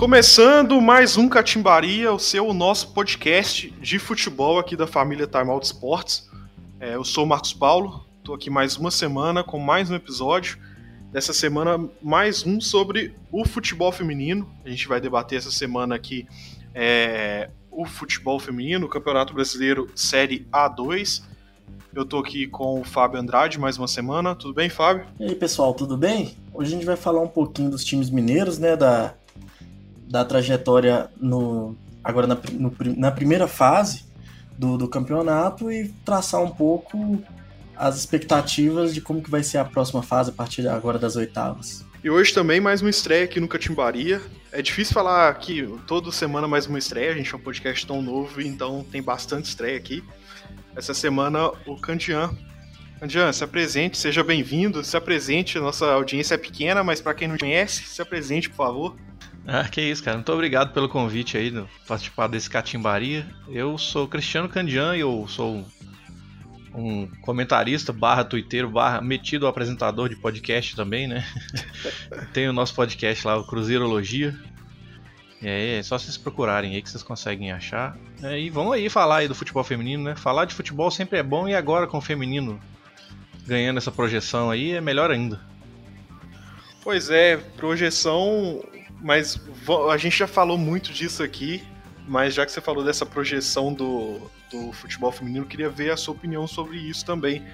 Começando mais um Catimbaria, o seu o nosso podcast de futebol aqui da família Time Out Sports. É, eu sou o Marcos Paulo, estou aqui mais uma semana com mais um episódio. Dessa semana, mais um sobre o futebol feminino. A gente vai debater essa semana aqui é, o futebol feminino, o Campeonato Brasileiro Série A2. Eu tô aqui com o Fábio Andrade mais uma semana. Tudo bem, Fábio? E aí, pessoal, tudo bem? Hoje a gente vai falar um pouquinho dos times mineiros, né? Da, da trajetória no, agora na, no, na primeira fase do, do campeonato e traçar um pouco as expectativas de como que vai ser a próxima fase a partir agora das oitavas. E hoje também mais uma estreia aqui no Catimbaria. É difícil falar que toda semana mais uma estreia, a gente é um podcast tão novo, então tem bastante estreia aqui. Essa semana o Candian. Candian, se apresente, seja bem-vindo, se apresente, nossa audiência é pequena, mas para quem não conhece, se apresente, por favor. Ah, que isso, cara. Muito obrigado pelo convite aí, de participar desse Catimbaria. Eu sou Cristiano Candian e eu sou um comentarista barra twitteiro barra metido apresentador de podcast também, né? Tem o nosso podcast lá, o Cruzeirologia. E aí é só vocês procurarem aí que vocês conseguem achar. É, e vamos aí falar aí do futebol feminino, né? Falar de futebol sempre é bom e agora com o feminino ganhando essa projeção aí é melhor ainda. Pois é, projeção, mas a gente já falou muito disso aqui, mas já que você falou dessa projeção do, do futebol feminino, queria ver a sua opinião sobre isso também.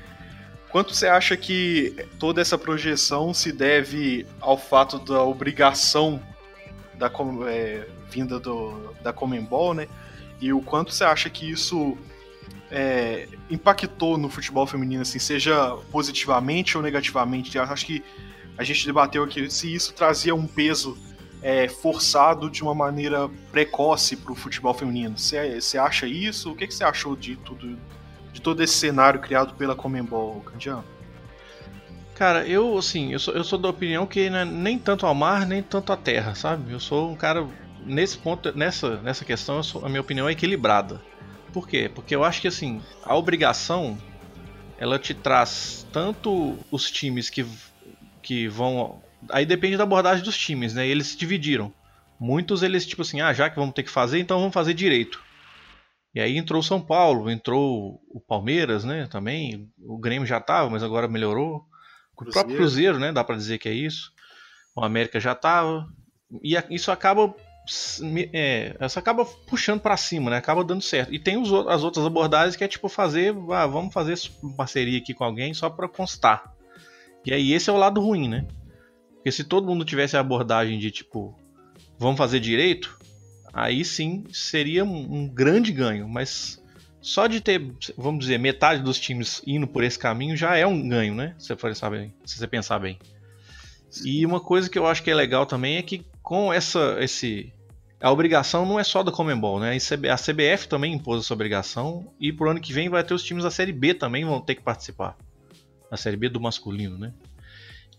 Quanto você acha que toda essa projeção se deve ao fato da obrigação da é, vinda do, da Comembol, né? E o quanto você acha que isso é, impactou no futebol feminino, assim, seja positivamente ou negativamente? Eu acho que a gente debateu aqui se isso trazia um peso é, forçado de uma maneira precoce para o futebol feminino. Você acha isso? O que, você achou de tudo, de todo esse cenário criado pela Comembol, Candiano? Cara, eu assim, eu sou, eu sou da opinião que é nem tanto ao mar, nem tanto à terra, sabe? Eu sou um cara nesse ponto, nessa, nessa questão, sou, a minha opinião é equilibrada. Por quê? Porque eu acho que assim, a obrigação ela te traz tanto os times que, que vão aí depende da abordagem dos times, né? eles se dividiram. Muitos eles tipo assim, ah, já que vamos ter que fazer, então vamos fazer direito. E aí entrou o São Paulo, entrou o Palmeiras, né, também. O Grêmio já tava, mas agora melhorou. Cruzeiro. O próprio Cruzeiro, né? Dá para dizer que é isso. O América já tava. E isso acaba. É, isso acaba puxando para cima, né? Acaba dando certo. E tem os, as outras abordagens que é tipo fazer. Ah, vamos fazer parceria aqui com alguém só para constar. E aí esse é o lado ruim, né? Porque se todo mundo tivesse a abordagem de tipo. Vamos fazer direito, aí sim seria um, um grande ganho. Mas só de ter, vamos dizer, metade dos times indo por esse caminho já é um ganho, né? Se você bem. Se você pensar bem. E uma coisa que eu acho que é legal também é que com essa esse a obrigação não é só da Comembol, né? A CBF também impôs essa obrigação e pro ano que vem vai ter os times da Série B também vão ter que participar. A Série B do masculino, né?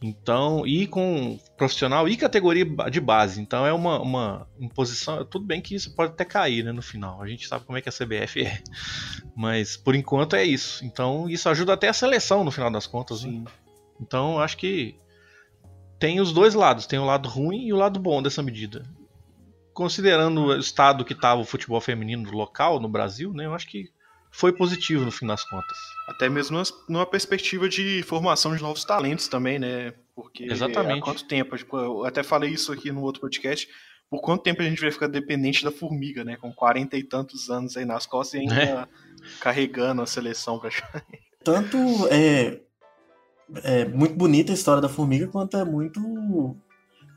Então, e com profissional e categoria de base. Então é uma, uma imposição. Tudo bem que isso pode até cair né, no final. A gente sabe como é que a CBF é. Mas por enquanto é isso. Então isso ajuda até a seleção no final das contas. Né? Então acho que tem os dois lados. Tem o lado ruim e o lado bom dessa medida. Considerando o estado que estava o futebol feminino local no Brasil, né, eu acho que foi positivo no fim das contas. Até mesmo numa perspectiva de formação de novos talentos também, né? Porque Exatamente. há quanto tempo? Tipo, eu até falei isso aqui no outro podcast. Por quanto tempo a gente vai ficar dependente da formiga, né? Com 40 e tantos anos aí nas costas e ainda é. carregando a seleção pra Tanto é, é muito bonita a história da formiga, quanto é muito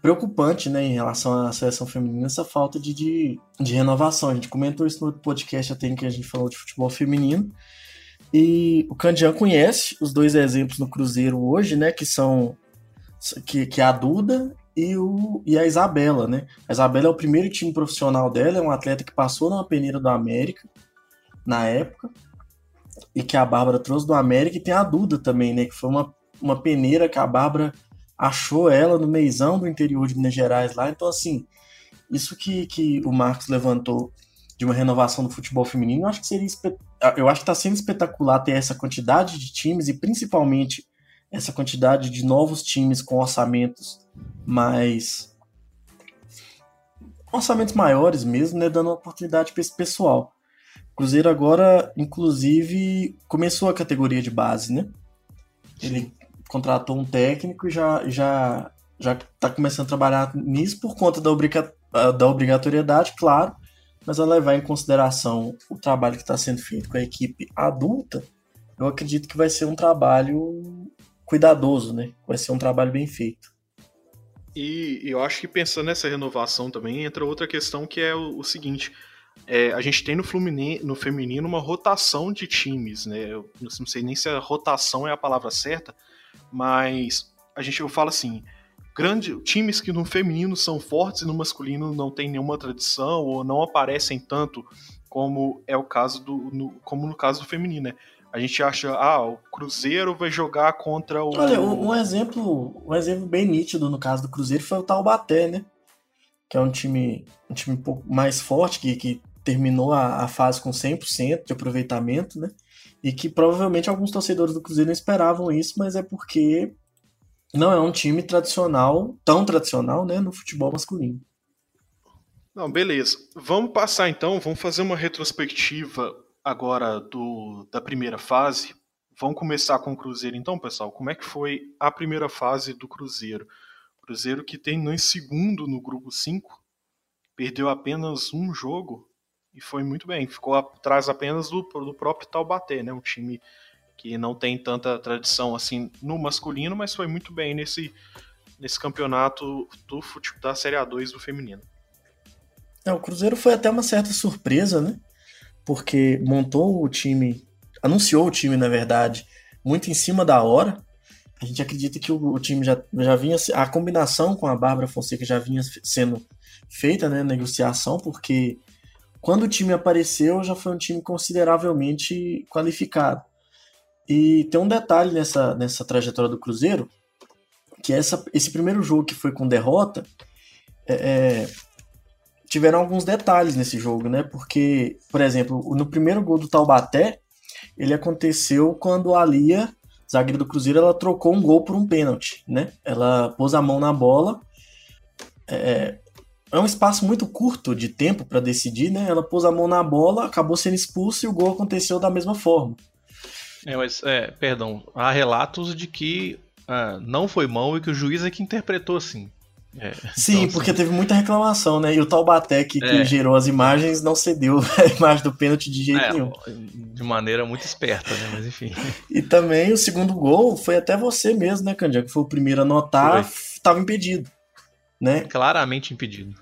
preocupante, né, em relação à seleção feminina, essa falta de, de, de renovação. A gente comentou isso no outro podcast até em que a gente falou de futebol feminino. E o Candian conhece os dois exemplos no Cruzeiro hoje, né, que são que, que é a Duda e, o, e a Isabela, né? A Isabela é o primeiro time profissional dela, é um atleta que passou na peneira do América na época e que a Bárbara trouxe do América e tem a Duda também, né, que foi uma, uma peneira que a Bárbara achou ela no meizão do interior de Minas Gerais lá. Então, assim, isso que, que o Marcos levantou de uma renovação do futebol feminino, eu acho que seria eu acho que está sendo espetacular ter essa quantidade de times e principalmente essa quantidade de novos times com orçamentos mais orçamentos maiores mesmo, né, dando oportunidade para esse pessoal. O Cruzeiro agora, inclusive, começou a categoria de base, né? Ele contratou um técnico e já já já está começando a trabalhar nisso por conta da, obriga da obrigatoriedade, claro, mas a levar em consideração o trabalho que está sendo feito com a equipe adulta, eu acredito que vai ser um trabalho cuidadoso, né? Vai ser um trabalho bem feito. E eu acho que pensando nessa renovação também entra outra questão que é o, o seguinte: é, a gente tem no, Fluminense, no feminino uma rotação de times, né? Eu não sei nem se a rotação é a palavra certa, mas a gente eu falo assim, grande, times que no feminino são fortes e no masculino não tem nenhuma tradição ou não aparecem tanto como é o caso do no, como no caso do feminino, né? A gente acha, ah, o Cruzeiro vai jogar contra o. Olha, um, exemplo, um exemplo bem nítido no caso do Cruzeiro foi o Taubaté, né? Que é um time, um time um pouco mais forte, que, que terminou a, a fase com 100% de aproveitamento, né? E que provavelmente alguns torcedores do Cruzeiro não esperavam isso, mas é porque não é um time tradicional, tão tradicional, né, no futebol masculino. Não, beleza. Vamos passar então, vamos fazer uma retrospectiva agora do, da primeira fase. Vamos começar com o Cruzeiro então, pessoal. Como é que foi a primeira fase do Cruzeiro? Cruzeiro que terminou em segundo no grupo 5, perdeu apenas um jogo e foi muito bem. Ficou atrás apenas do, do próprio Taubaté, né? Um time que não tem tanta tradição assim no masculino, mas foi muito bem nesse, nesse campeonato do futebol da Série A2 do feminino. É, o Cruzeiro foi até uma certa surpresa, né? porque montou o time, anunciou o time, na verdade, muito em cima da hora. A gente acredita que o, o time já, já vinha. A combinação com a Bárbara Fonseca já vinha sendo feita, né? Negociação, porque quando o time apareceu já foi um time consideravelmente qualificado. E tem um detalhe nessa, nessa trajetória do Cruzeiro, que essa, esse primeiro jogo que foi com derrota, é, é tiveram alguns detalhes nesse jogo, né? Porque, por exemplo, no primeiro gol do Taubaté, ele aconteceu quando a Lia, zagueira do Cruzeiro, ela trocou um gol por um pênalti, né? Ela pôs a mão na bola. É, é um espaço muito curto de tempo para decidir, né? Ela pôs a mão na bola, acabou sendo expulsa e o gol aconteceu da mesma forma. É, mas, é, perdão, há relatos de que ah, não foi mão e que o juiz é que interpretou assim. É, Sim, então, porque teve muita reclamação, né? E o Taubaté que, é. que, gerou as imagens não cedeu a imagem do pênalti de jeito é, nenhum. De maneira muito esperta, né? Mas enfim. E também o segundo gol foi até você mesmo, né, Candia? Que foi o primeiro a notar, estava impedido. Né? Claramente impedido.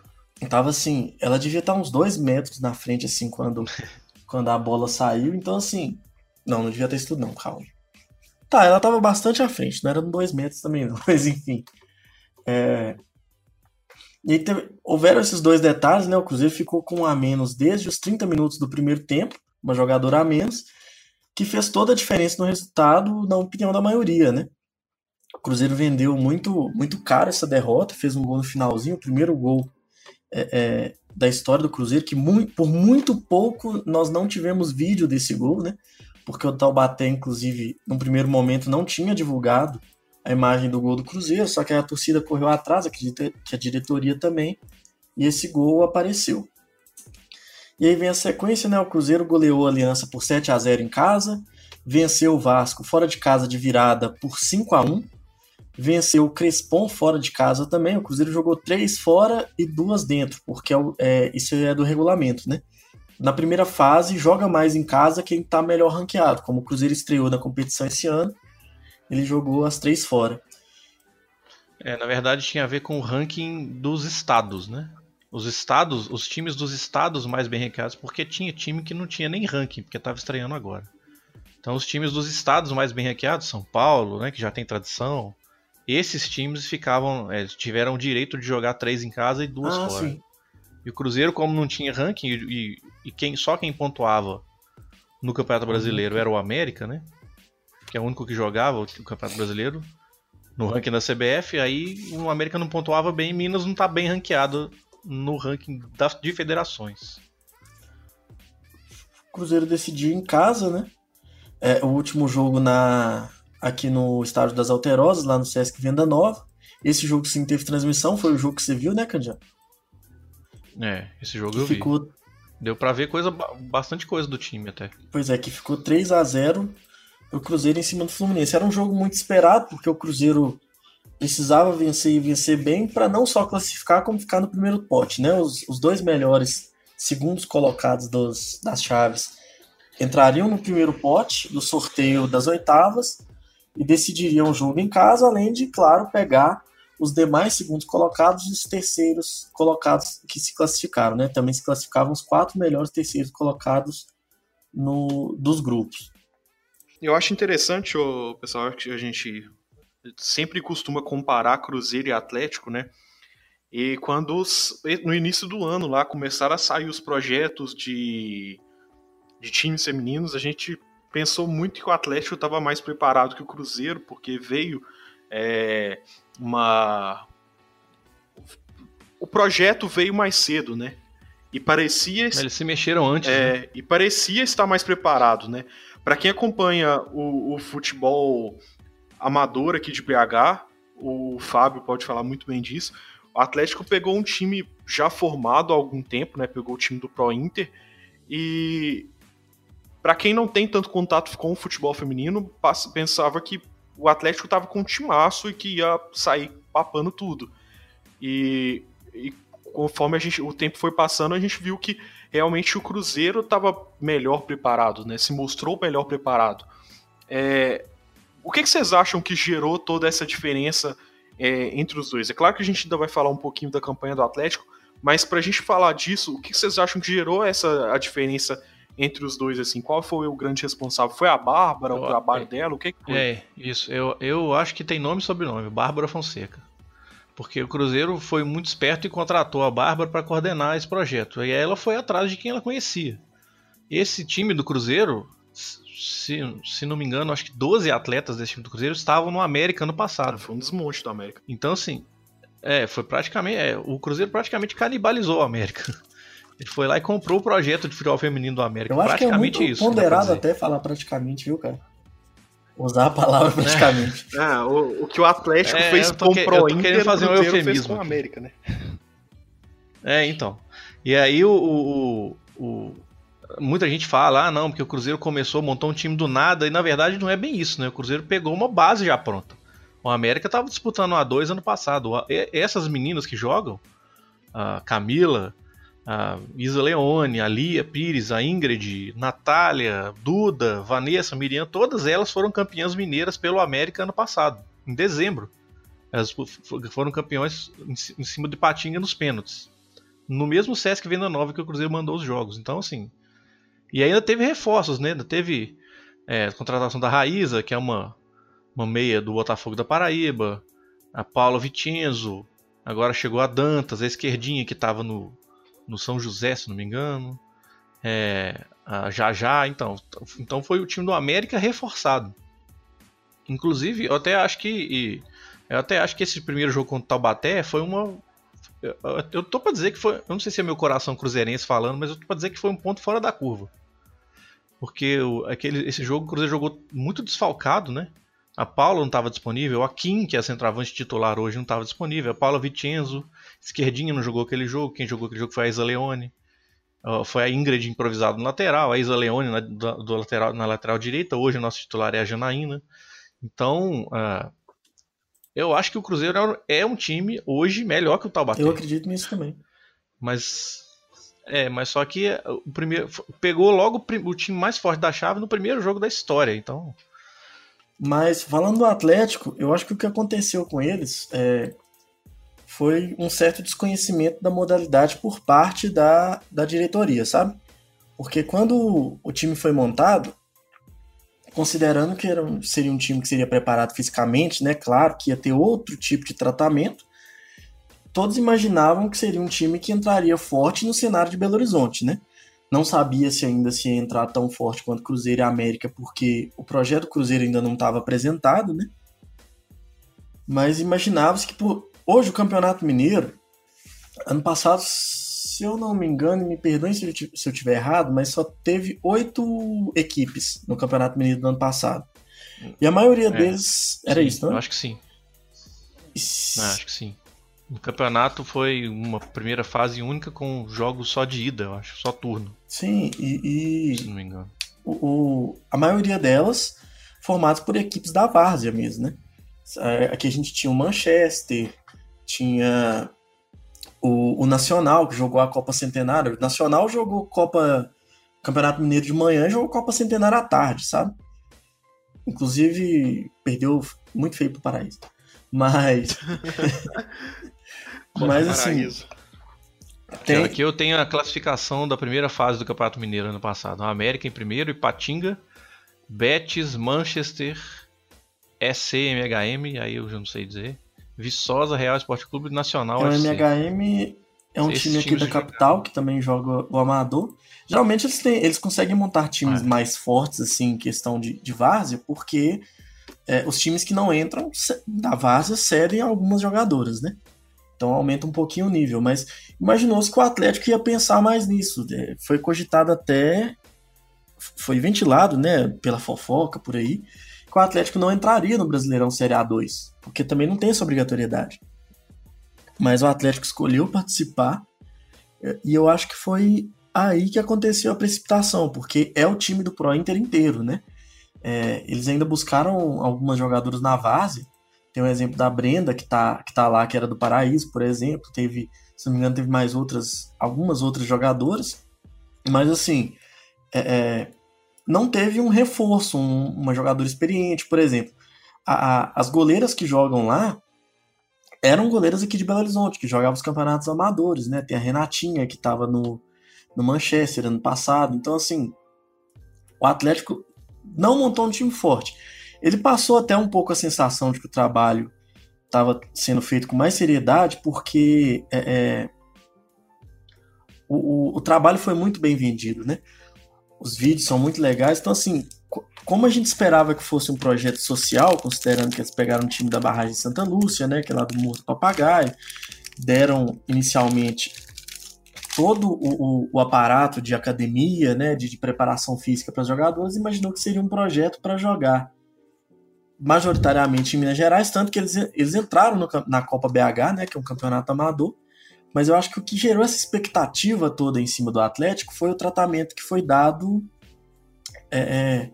Tava assim, ela devia estar uns dois metros na frente, assim, quando, quando a bola saiu. Então, assim, não, não devia ter isso tudo, não, calma. Tá, ela tava bastante à frente, não era dois metros também, não, mas enfim. É, e aí teve, houveram esses dois detalhes, né? O Cruzeiro ficou com um a menos desde os 30 minutos do primeiro tempo, uma jogadora a menos, que fez toda a diferença no resultado, na opinião da maioria, né? O Cruzeiro vendeu muito, muito caro essa derrota, fez um gol no finalzinho, o primeiro gol é, é, da história do Cruzeiro, que muito, por muito pouco nós não tivemos vídeo desse gol, né? Porque o Taubaté, inclusive, no primeiro momento não tinha divulgado a imagem do gol do Cruzeiro, só que a torcida correu atrás, acredita que a diretoria também, e esse gol apareceu. E aí vem a sequência, né? O Cruzeiro goleou a Aliança por 7 a 0 em casa, venceu o Vasco fora de casa de virada por 5 a 1 venceu o Crespon fora de casa também. O Cruzeiro jogou três fora e duas dentro, porque é, é, isso é do regulamento, né? Na primeira fase, joga mais em casa quem está melhor ranqueado. Como o Cruzeiro estreou na competição esse ano, ele jogou as três fora. É, na verdade tinha a ver com o ranking dos estados, né? Os estados, os times dos estados mais bem ranqueados, porque tinha time que não tinha nem ranking, porque estava estreando agora. Então os times dos estados mais bem ranqueados, São Paulo, né, que já tem tradição, esses times ficavam, é, tiveram o direito de jogar três em casa e duas ah, fora. Sim. E o Cruzeiro, como não tinha ranking e, e, quem só quem pontuava no Campeonato Brasileiro era o América, né? que é o único que jogava o Campeonato Brasileiro no ranking da CBF, aí o América não pontuava bem, Minas não está bem ranqueado no ranking das, de federações. O Cruzeiro decidiu em casa, né? É, o último jogo na aqui no estádio das Alterosas, lá no Sesc Venda Nova. Esse jogo sim teve transmissão, foi o jogo que você viu, né, Candidato? É, esse jogo eu vi. Ficou... Deu para ver coisa, bastante coisa do time até. Pois é, que ficou 3 a 0 o Cruzeiro em cima do Fluminense. Era um jogo muito esperado, porque o Cruzeiro precisava vencer e vencer bem para não só classificar, como ficar no primeiro pote. Né? Os, os dois melhores segundos colocados dos, das chaves entrariam no primeiro pote do sorteio das oitavas e decidiriam o jogo em casa, além de, claro, pegar os demais segundos colocados e os terceiros colocados que se classificaram. Né? Também se classificavam os quatro melhores terceiros colocados no, dos grupos. Eu acho interessante, o pessoal, que a gente sempre costuma comparar Cruzeiro e Atlético, né? E quando os, no início do ano lá começaram a sair os projetos de, de times femininos, a gente pensou muito que o Atlético estava mais preparado que o Cruzeiro, porque veio é, uma. O projeto veio mais cedo, né? E parecia. Eles se mexeram antes. É, né? E parecia estar mais preparado, né? Para quem acompanha o, o, futebol amador aqui de BH, o Fábio pode falar muito bem disso. O Atlético pegou um time já formado há algum tempo, né? Pegou o time do Pro Inter e para quem não tem tanto contato com o futebol feminino, pensava que o Atlético estava com um timaço e que ia sair papando tudo. E, e conforme a gente, o tempo foi passando, a gente viu que realmente o Cruzeiro estava melhor preparado, né? Se mostrou melhor preparado. É, o que, que, vocês acham que gerou toda essa diferença é, entre os dois? É claro que a gente ainda vai falar um pouquinho da campanha do Atlético, mas para a gente falar disso, o que, que, vocês acham que gerou essa a diferença entre os dois? Assim, qual foi o grande responsável? Foi a Bárbara, o trabalho é, dela? O que, que foi? É, isso. Eu, eu acho que tem nome e sobrenome, Bárbara Fonseca porque o Cruzeiro foi muito esperto e contratou a Bárbara para coordenar esse projeto. E ela foi atrás de quem ela conhecia. Esse time do Cruzeiro, se, se não me engano, acho que 12 atletas desse time do Cruzeiro estavam no América ano passado. Foi um desmonte do América. Então, assim, é, foi praticamente. É, o Cruzeiro praticamente canibalizou o América. Ele foi lá e comprou o projeto de futebol feminino do América. Eu acho praticamente que é muito isso, ponderado até falar praticamente, viu, cara? Usar a palavra praticamente. É, é o, o, que o Atlético é, fez com o Pro Inter, fazer um eufemismo fez com o América, né? É, então. E aí o, o, o, muita gente fala, ah, não, porque o Cruzeiro começou, montou um time do nada, e na verdade não é bem isso, né? O Cruzeiro pegou uma base já pronta. O América estava disputando a 2 ano passado. Essas meninas que jogam, a Camila, a Isa Leone, a Lia Pires, a Ingrid, Natália, Duda, Vanessa, Miriam, todas elas foram campeãs mineiras pelo América ano passado, em dezembro. Elas foram campeões em cima de Patinga nos pênaltis. No mesmo Sesc Venda Nova que o Cruzeiro mandou os jogos. Então, assim. E ainda teve reforços, né? Ainda teve é, a contratação da Raíza, que é uma, uma meia do Botafogo da Paraíba. A Paula Vicenzo. Agora chegou a Dantas, a esquerdinha que estava no, no São José, se não me engano. É, já já, então. Então foi o time do América reforçado. Inclusive, eu até acho que. Eu até acho que esse primeiro jogo contra o Taubaté foi uma. Eu, eu tô pra dizer que foi. Eu não sei se é meu coração cruzeirense falando, mas eu tô pra dizer que foi um ponto fora da curva. Porque o, aquele, esse jogo o Cruzeiro jogou muito desfalcado, né? A Paula não estava disponível, a Kim, que é a centroavante titular hoje, não estava disponível, a Paula Vicenzo, esquerdinha, não jogou aquele jogo, quem jogou aquele jogo foi a Isa Leone. Uh, foi a Ingrid improvisada no lateral, a Isa Leone na, do, do lateral, na lateral direita, hoje o nosso titular é a Janaína. Então, uh, eu acho que o Cruzeiro é, é um time hoje melhor que o Taubaté. Eu acredito nisso também. Mas é, mas só que o primeiro pegou logo o time mais forte da chave no primeiro jogo da história, então mas falando do Atlético, eu acho que o que aconteceu com eles é, foi um certo desconhecimento da modalidade por parte da, da diretoria, sabe? Porque quando o time foi montado, considerando que era, seria um time que seria preparado fisicamente, né? Claro que ia ter outro tipo de tratamento, todos imaginavam que seria um time que entraria forte no cenário de Belo Horizonte, né? Não sabia se ainda se ia entrar tão forte quanto Cruzeiro e América, porque o projeto Cruzeiro ainda não estava apresentado, né? Mas imaginava-se que por... hoje o Campeonato Mineiro, ano passado, se eu não me engano, me perdoem se eu, se eu tiver errado, mas só teve oito equipes no Campeonato Mineiro do ano passado. E a maioria é, deles era sim, isso, não? Eu acho que sim. Não, acho que sim. O campeonato foi uma primeira fase única com jogos só de ida, eu acho, só turno. Sim, e. e se não me engano. O, o, a maioria delas formadas por equipes da Várzea mesmo, né? É, aqui a gente tinha o Manchester, tinha o, o Nacional, que jogou a Copa Centenário. O Nacional jogou Copa Campeonato Mineiro de manhã e jogou Copa Centenário à tarde, sabe? Inclusive, perdeu muito feio pro Paraíso. Mas. Mas assim. Tem... Aqui eu tenho a classificação da primeira fase do Campeonato Mineiro ano passado. A América em primeiro, Ipatinga, Betis, Manchester, SCMHM, aí eu já não sei dizer. Viçosa, Real Esporte Clube Nacional. É, o MHM é um time aqui da capital que também joga o Amador. Geralmente eles, têm, eles conseguem montar times é. mais fortes, assim, em questão de, de várzea, porque é, os times que não entram da várzea cedem algumas jogadoras, né? Então aumenta um pouquinho o nível. Mas imaginou-se que o Atlético ia pensar mais nisso. É, foi cogitado até. Foi ventilado, né? Pela fofoca por aí. Que o Atlético não entraria no Brasileirão Série A2. Porque também não tem essa obrigatoriedade. Mas o Atlético escolheu participar. É, e eu acho que foi aí que aconteceu a precipitação. Porque é o time do Pro Inter inteiro, né? É, eles ainda buscaram algumas jogadoras na base. Tem um exemplo da Brenda, que tá, que tá lá, que era do Paraíso, por exemplo. Teve, se não me engano, teve mais outras, algumas outras jogadoras. Mas assim, é, é, não teve um reforço, um, uma jogadora experiente, por exemplo. A, a, as goleiras que jogam lá eram goleiras aqui de Belo Horizonte, que jogavam os campeonatos amadores, né? Tem a Renatinha, que estava no, no Manchester ano passado. Então, assim, o Atlético não montou um time forte. Ele passou até um pouco a sensação de que o trabalho estava sendo feito com mais seriedade, porque é, é, o, o, o, trabalho foi muito bem vendido, né? Os vídeos são muito legais, então assim, como a gente esperava que fosse um projeto social, considerando que eles pegaram o time da barragem de Santa Lúcia, né, que é lá do Morro do Papagaio, deram inicialmente todo o, o, o, aparato de academia, né, de, de preparação física para jogadores, imaginou que seria um projeto para jogar majoritariamente em Minas Gerais, tanto que eles, eles entraram no, na Copa BH, né, que é um campeonato amador, mas eu acho que o que gerou essa expectativa toda em cima do Atlético foi o tratamento que foi dado é, é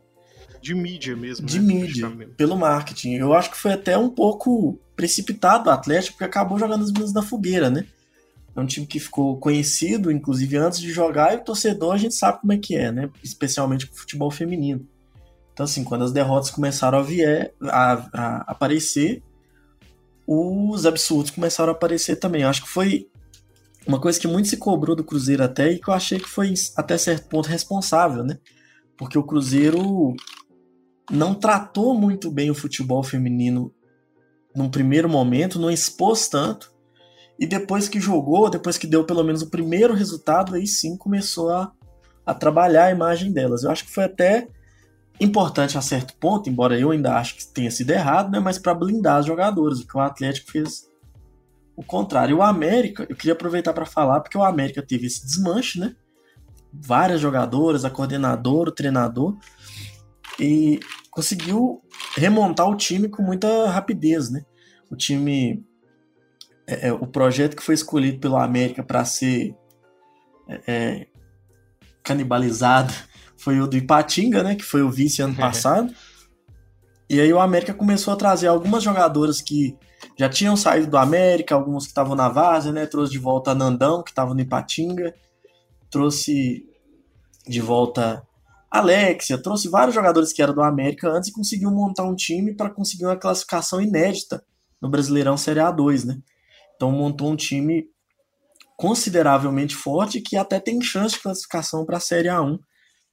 de mídia mesmo. De né? mídia, pelo marketing. Eu acho que foi até um pouco precipitado o Atlético, porque acabou jogando as minas da fogueira, né? É um time que ficou conhecido, inclusive antes de jogar, e o torcedor a gente sabe como é que é, né? Especialmente com o futebol feminino. Então, assim, quando as derrotas começaram a, vier, a, a aparecer, os absurdos começaram a aparecer também. Eu acho que foi uma coisa que muito se cobrou do Cruzeiro até e que eu achei que foi até certo ponto responsável, né? Porque o Cruzeiro não tratou muito bem o futebol feminino num primeiro momento, não expôs tanto, e depois que jogou, depois que deu pelo menos o primeiro resultado, aí sim começou a, a trabalhar a imagem delas. Eu acho que foi até importante a certo ponto, embora eu ainda acho que tenha sido errado, né, mas para blindar os jogadores, o que o Atlético fez o contrário. O América, eu queria aproveitar para falar, porque o América teve esse desmanche, né? Várias jogadoras, a coordenadora, o treinador, e conseguiu remontar o time com muita rapidez, né? O time é, é, o projeto que foi escolhido pelo América para ser é, é, canibalizado foi o do Ipatinga, né? Que foi o vice ano passado. e aí o América começou a trazer algumas jogadoras que já tinham saído do América, algumas que estavam na Várzea, né? Trouxe de volta a Nandão, que estava no Ipatinga. Trouxe de volta Alexia, trouxe vários jogadores que eram do América antes e conseguiu montar um time para conseguir uma classificação inédita no Brasileirão Série A2, né? Então montou um time consideravelmente forte que até tem chance de classificação para a Série A1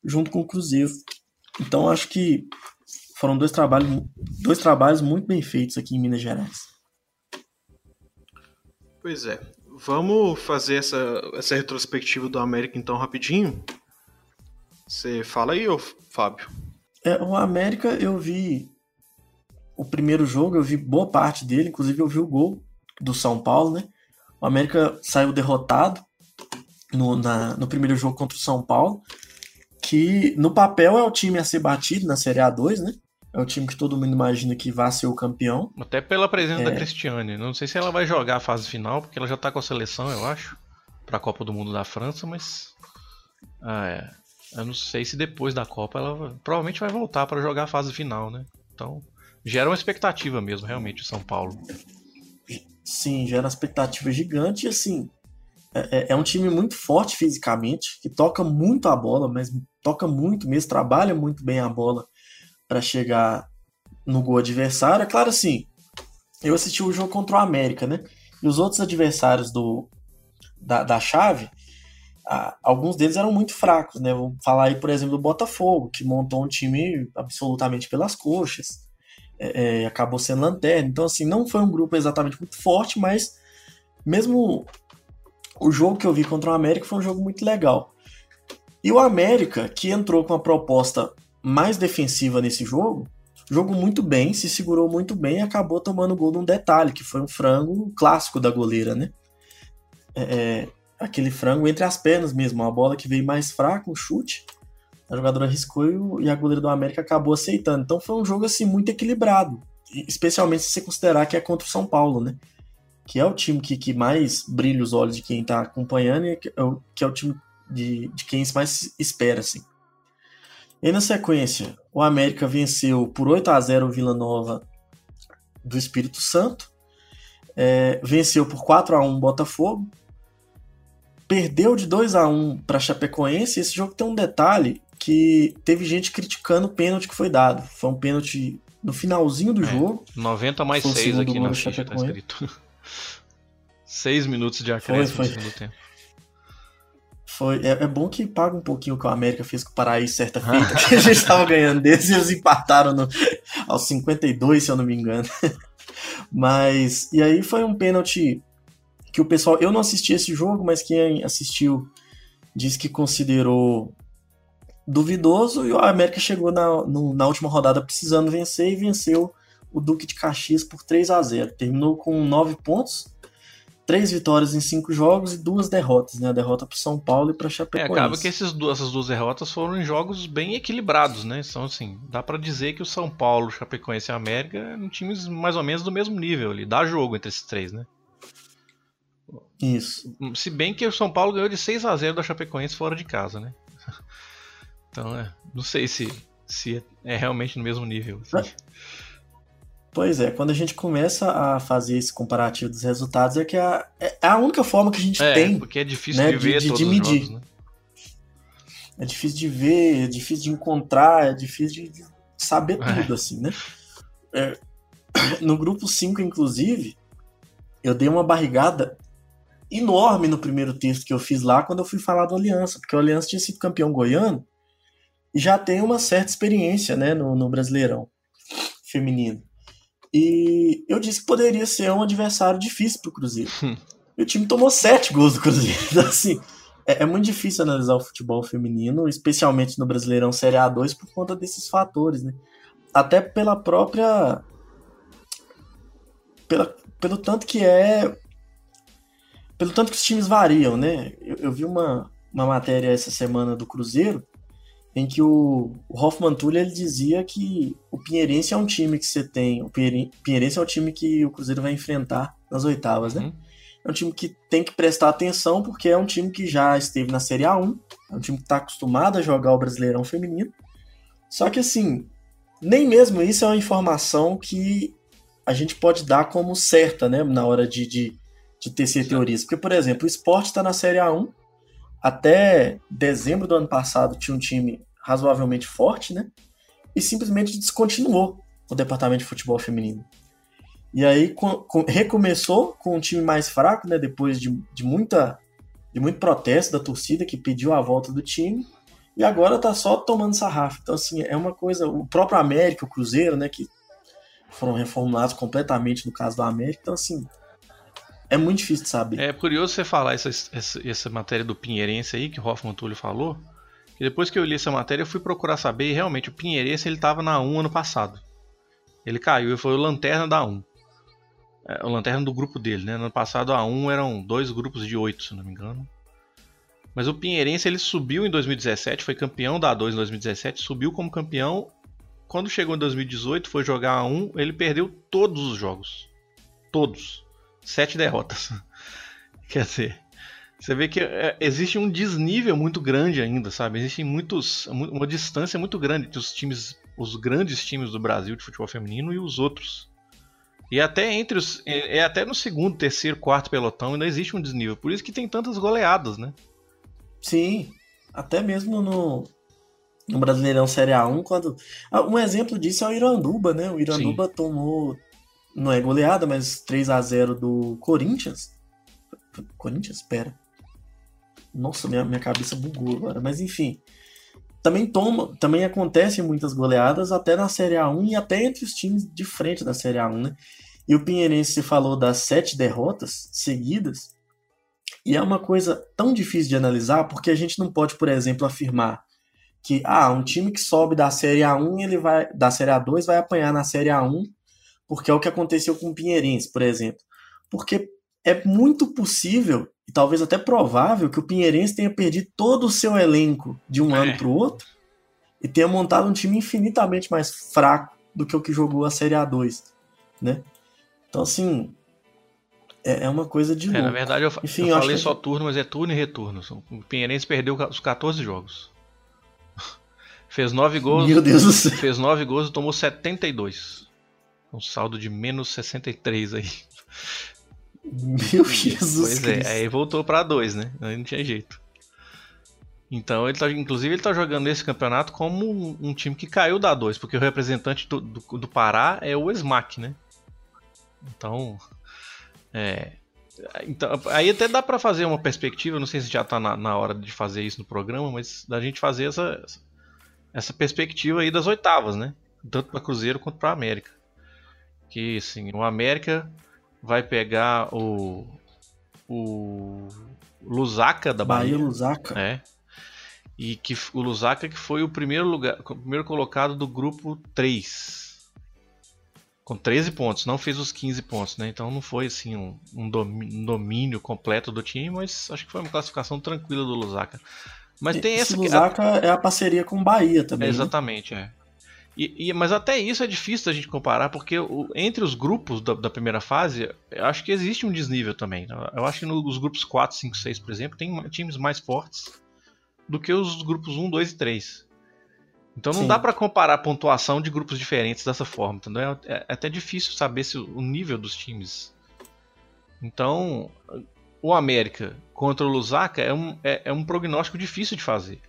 junto com o Cruzeiro. Então acho que foram dois trabalhos, dois trabalhos muito bem feitos aqui em Minas Gerais. Pois é. Vamos fazer essa, essa retrospectiva do América então rapidinho. Você fala aí, ô Fábio. É, o América eu vi o primeiro jogo, eu vi boa parte dele, inclusive eu vi o gol do São Paulo, né? O América saiu derrotado no, na, no primeiro jogo contra o São Paulo, que no papel é o time a ser batido na Série A2, né? É um time que todo mundo imagina que vai ser o campeão. Até pela presença é... da Cristiane. Não sei se ela vai jogar a fase final, porque ela já tá com a seleção, eu acho, pra Copa do Mundo da França, mas. Ah, é. Eu não sei se depois da Copa ela provavelmente vai voltar para jogar a fase final, né? Então, gera uma expectativa mesmo, realmente, o São Paulo. Sim, gera uma expectativa gigante e assim. É, é, é um time muito forte fisicamente, que toca muito a bola, mas toca muito mesmo, trabalha muito bem a bola para chegar no gol adversário. É claro, assim, eu assisti o jogo contra o América, né? E os outros adversários do, da, da chave, alguns deles eram muito fracos, né? Vou falar aí, por exemplo, do Botafogo, que montou um time absolutamente pelas coxas, é, é, acabou sendo lanterna. Então, assim, não foi um grupo exatamente muito forte, mas mesmo o jogo que eu vi contra o América foi um jogo muito legal. E o América, que entrou com uma proposta mais defensiva nesse jogo, jogou muito bem, se segurou muito bem e acabou tomando gol num detalhe, que foi um frango clássico da goleira, né? É, é, aquele frango entre as pernas mesmo, uma bola que veio mais fraca, um chute. A jogadora arriscou e a goleira do América acabou aceitando. Então foi um jogo assim muito equilibrado, especialmente se você considerar que é contra o São Paulo, né? Que é o time que, que mais brilha os olhos de quem está acompanhando e que é o, que é o time de, de quem mais espera, assim. E na sequência, o América venceu por 8 a 0 o Vila Nova do Espírito Santo. É, venceu por 4 a 1 o Botafogo. Perdeu de 2 a 1 para Chapecoense. Esse jogo tem um detalhe que teve gente criticando o pênalti que foi dado. Foi um pênalti no finalzinho do é, jogo. 90 mais 6 aqui na ficha, tá escrito. 6 minutos de acréscimo foi, foi. no segundo tempo. Foi, é, é, bom que paga um pouquinho o que o América fez com o Paraíso certa feita, que a gente estava ganhando deles e eles empataram no, aos 52, se eu não me engano. Mas, e aí foi um pênalti que o pessoal, eu não assisti esse jogo, mas quem assistiu disse que considerou duvidoso e o América chegou na, no, na última rodada precisando vencer e venceu o Duque de Caxias por 3 a 0 Terminou com 9 pontos três vitórias em cinco jogos e duas derrotas, né? A derrota para São Paulo e para Chapecoense. É, acaba que esses, essas duas derrotas foram em jogos bem equilibrados, né? Então, assim, dá para dizer que o São Paulo, Chapecoense e América eram times mais ou menos do mesmo nível ali. Dá jogo entre esses três, né? Isso. Se bem que o São Paulo ganhou de 6 a 0 da Chapecoense fora de casa, né? Então, é, não sei se, se é realmente no mesmo nível. Assim. Pois é, quando a gente começa a fazer esse comparativo dos resultados, é que a, é a única forma que a gente é, tem. Porque é difícil né, de ver de, de medir. Jogos, né? É difícil de ver, é difícil de encontrar, é difícil de saber é. tudo, assim, né? É, no grupo 5, inclusive, eu dei uma barrigada enorme no primeiro texto que eu fiz lá quando eu fui falar do Aliança, porque o Aliança tinha sido campeão goiano e já tem uma certa experiência né, no, no Brasileirão feminino. E eu disse que poderia ser um adversário difícil para o Cruzeiro. E o time tomou sete gols do Cruzeiro. Então, assim, é, é, muito difícil analisar o futebol feminino, especialmente no Brasileirão Série A2, por conta desses fatores, né? Até pela própria. Pela, pelo tanto que é. Pelo tanto que os times variam, né? Eu, eu vi uma, uma matéria essa semana do Cruzeiro em que o, o Hoffman Tulli ele dizia que o Pinheirense é um time que você tem, o Pinheirense é o time que o Cruzeiro vai enfrentar nas oitavas, né? Uhum. É um time que tem que prestar atenção porque é um time que já esteve na Série A1, é um time que está acostumado a jogar o Brasileirão feminino. Só que assim, nem mesmo isso é uma informação que a gente pode dar como certa, né, na hora de, de, de tecer teorias. Porque, por exemplo, o esporte está na Série A1, até dezembro do ano passado tinha um time razoavelmente forte, né? E simplesmente descontinuou o departamento de futebol feminino. E aí com, com, recomeçou com um time mais fraco, né? Depois de, de, muita, de muito protesto da torcida que pediu a volta do time. E agora tá só tomando sarrafo. Então, assim, é uma coisa. O próprio América, o Cruzeiro, né? Que foram reformulados completamente no caso do América. Então, assim, é muito difícil de saber. É curioso você falar essa, essa, essa matéria do Pinheirense aí, que o Hoffman Túlio falou. Que depois que eu li essa matéria, eu fui procurar saber e realmente o Pinheirense ele estava na 1 ano passado. Ele caiu e foi o Lanterna da 1. É, o Lanterna do grupo dele, né? No ano passado a 1 eram dois grupos de 8, se não me engano. Mas o Pinheirense ele subiu em 2017, foi campeão da A2 em 2017, subiu como campeão quando chegou em 2018, foi jogar a 1, ele perdeu todos os jogos. Todos. Sete derrotas. Quer dizer, você vê que é, existe um desnível muito grande ainda, sabe? Existe muitos, uma distância muito grande entre os times, os grandes times do Brasil de futebol feminino e os outros. E até entre os, é, é até no segundo, terceiro, quarto pelotão ainda existe um desnível. Por isso que tem tantas goleadas, né? Sim, até mesmo no, no Brasileirão Série A1, quando. Ah, um exemplo disso é o Iranduba, né? O Iranduba Sim. tomou. Não é goleada, mas 3 a 0 do Corinthians. Corinthians? Espera. Nossa, minha, minha cabeça bugou agora. Mas enfim. Também toma, também acontecem muitas goleadas até na Série A1 e até entre os times de frente da Série A1, né? E o Pinheirense falou das sete derrotas seguidas. E é uma coisa tão difícil de analisar porque a gente não pode, por exemplo, afirmar que ah, um time que sobe da Série A1, ele vai da Série A2 vai apanhar na Série A1, porque é o que aconteceu com o Pinheirense, por exemplo. Porque é muito possível e talvez até provável que o Pinheirense tenha perdido todo o seu elenco de um é. ano para o outro e tenha montado um time infinitamente mais fraco do que o que jogou a Série A2, né? Então assim, é, é uma coisa de é, na verdade eu, Enfim, eu falei só turno, mas é turno e retorno. O Pinheirense perdeu os 14 jogos. Fez 9 gols. Meu Deus do céu. Fez 9 gols e tomou 72. Um saldo de menos 63 aí. Meu Jesus Pois é, aí voltou para 2, né? Aí não tinha jeito. Então, ele tá, inclusive, ele tá jogando esse campeonato como um, um time que caiu da 2, porque o representante do, do, do, Pará é o Smack, né? Então, é, então, aí até dá para fazer uma perspectiva, não sei se já tá na, na, hora de fazer isso no programa, mas da gente fazer essa, essa perspectiva aí das oitavas, né? Tanto para Cruzeiro quanto para América. Que assim, o América vai pegar o o Lusaka da Bahia. Bahia Lusaka. É. E que o Lusaka que foi o primeiro lugar, o primeiro colocado do grupo 3. Com 13 pontos, não fez os 15 pontos, né? Então não foi assim um, um domínio completo do time, mas acho que foi uma classificação tranquila do Lusaka. Mas tem Esse essa Lusaka é a parceria com o Bahia também. É, exatamente, né? é. E, e, mas até isso é difícil da gente comparar, porque o, entre os grupos da, da, primeira fase, eu acho que existe um desnível também. Né? Eu acho que nos grupos 4, 5, 6, por exemplo, tem times mais fortes do que os grupos 1, 2 e 3. Então não Sim. dá para comparar a pontuação de grupos diferentes dessa forma, entendeu? É, é até difícil saber se o nível dos times. Então, o América contra o Lusaka é um, é, é um prognóstico difícil de fazer.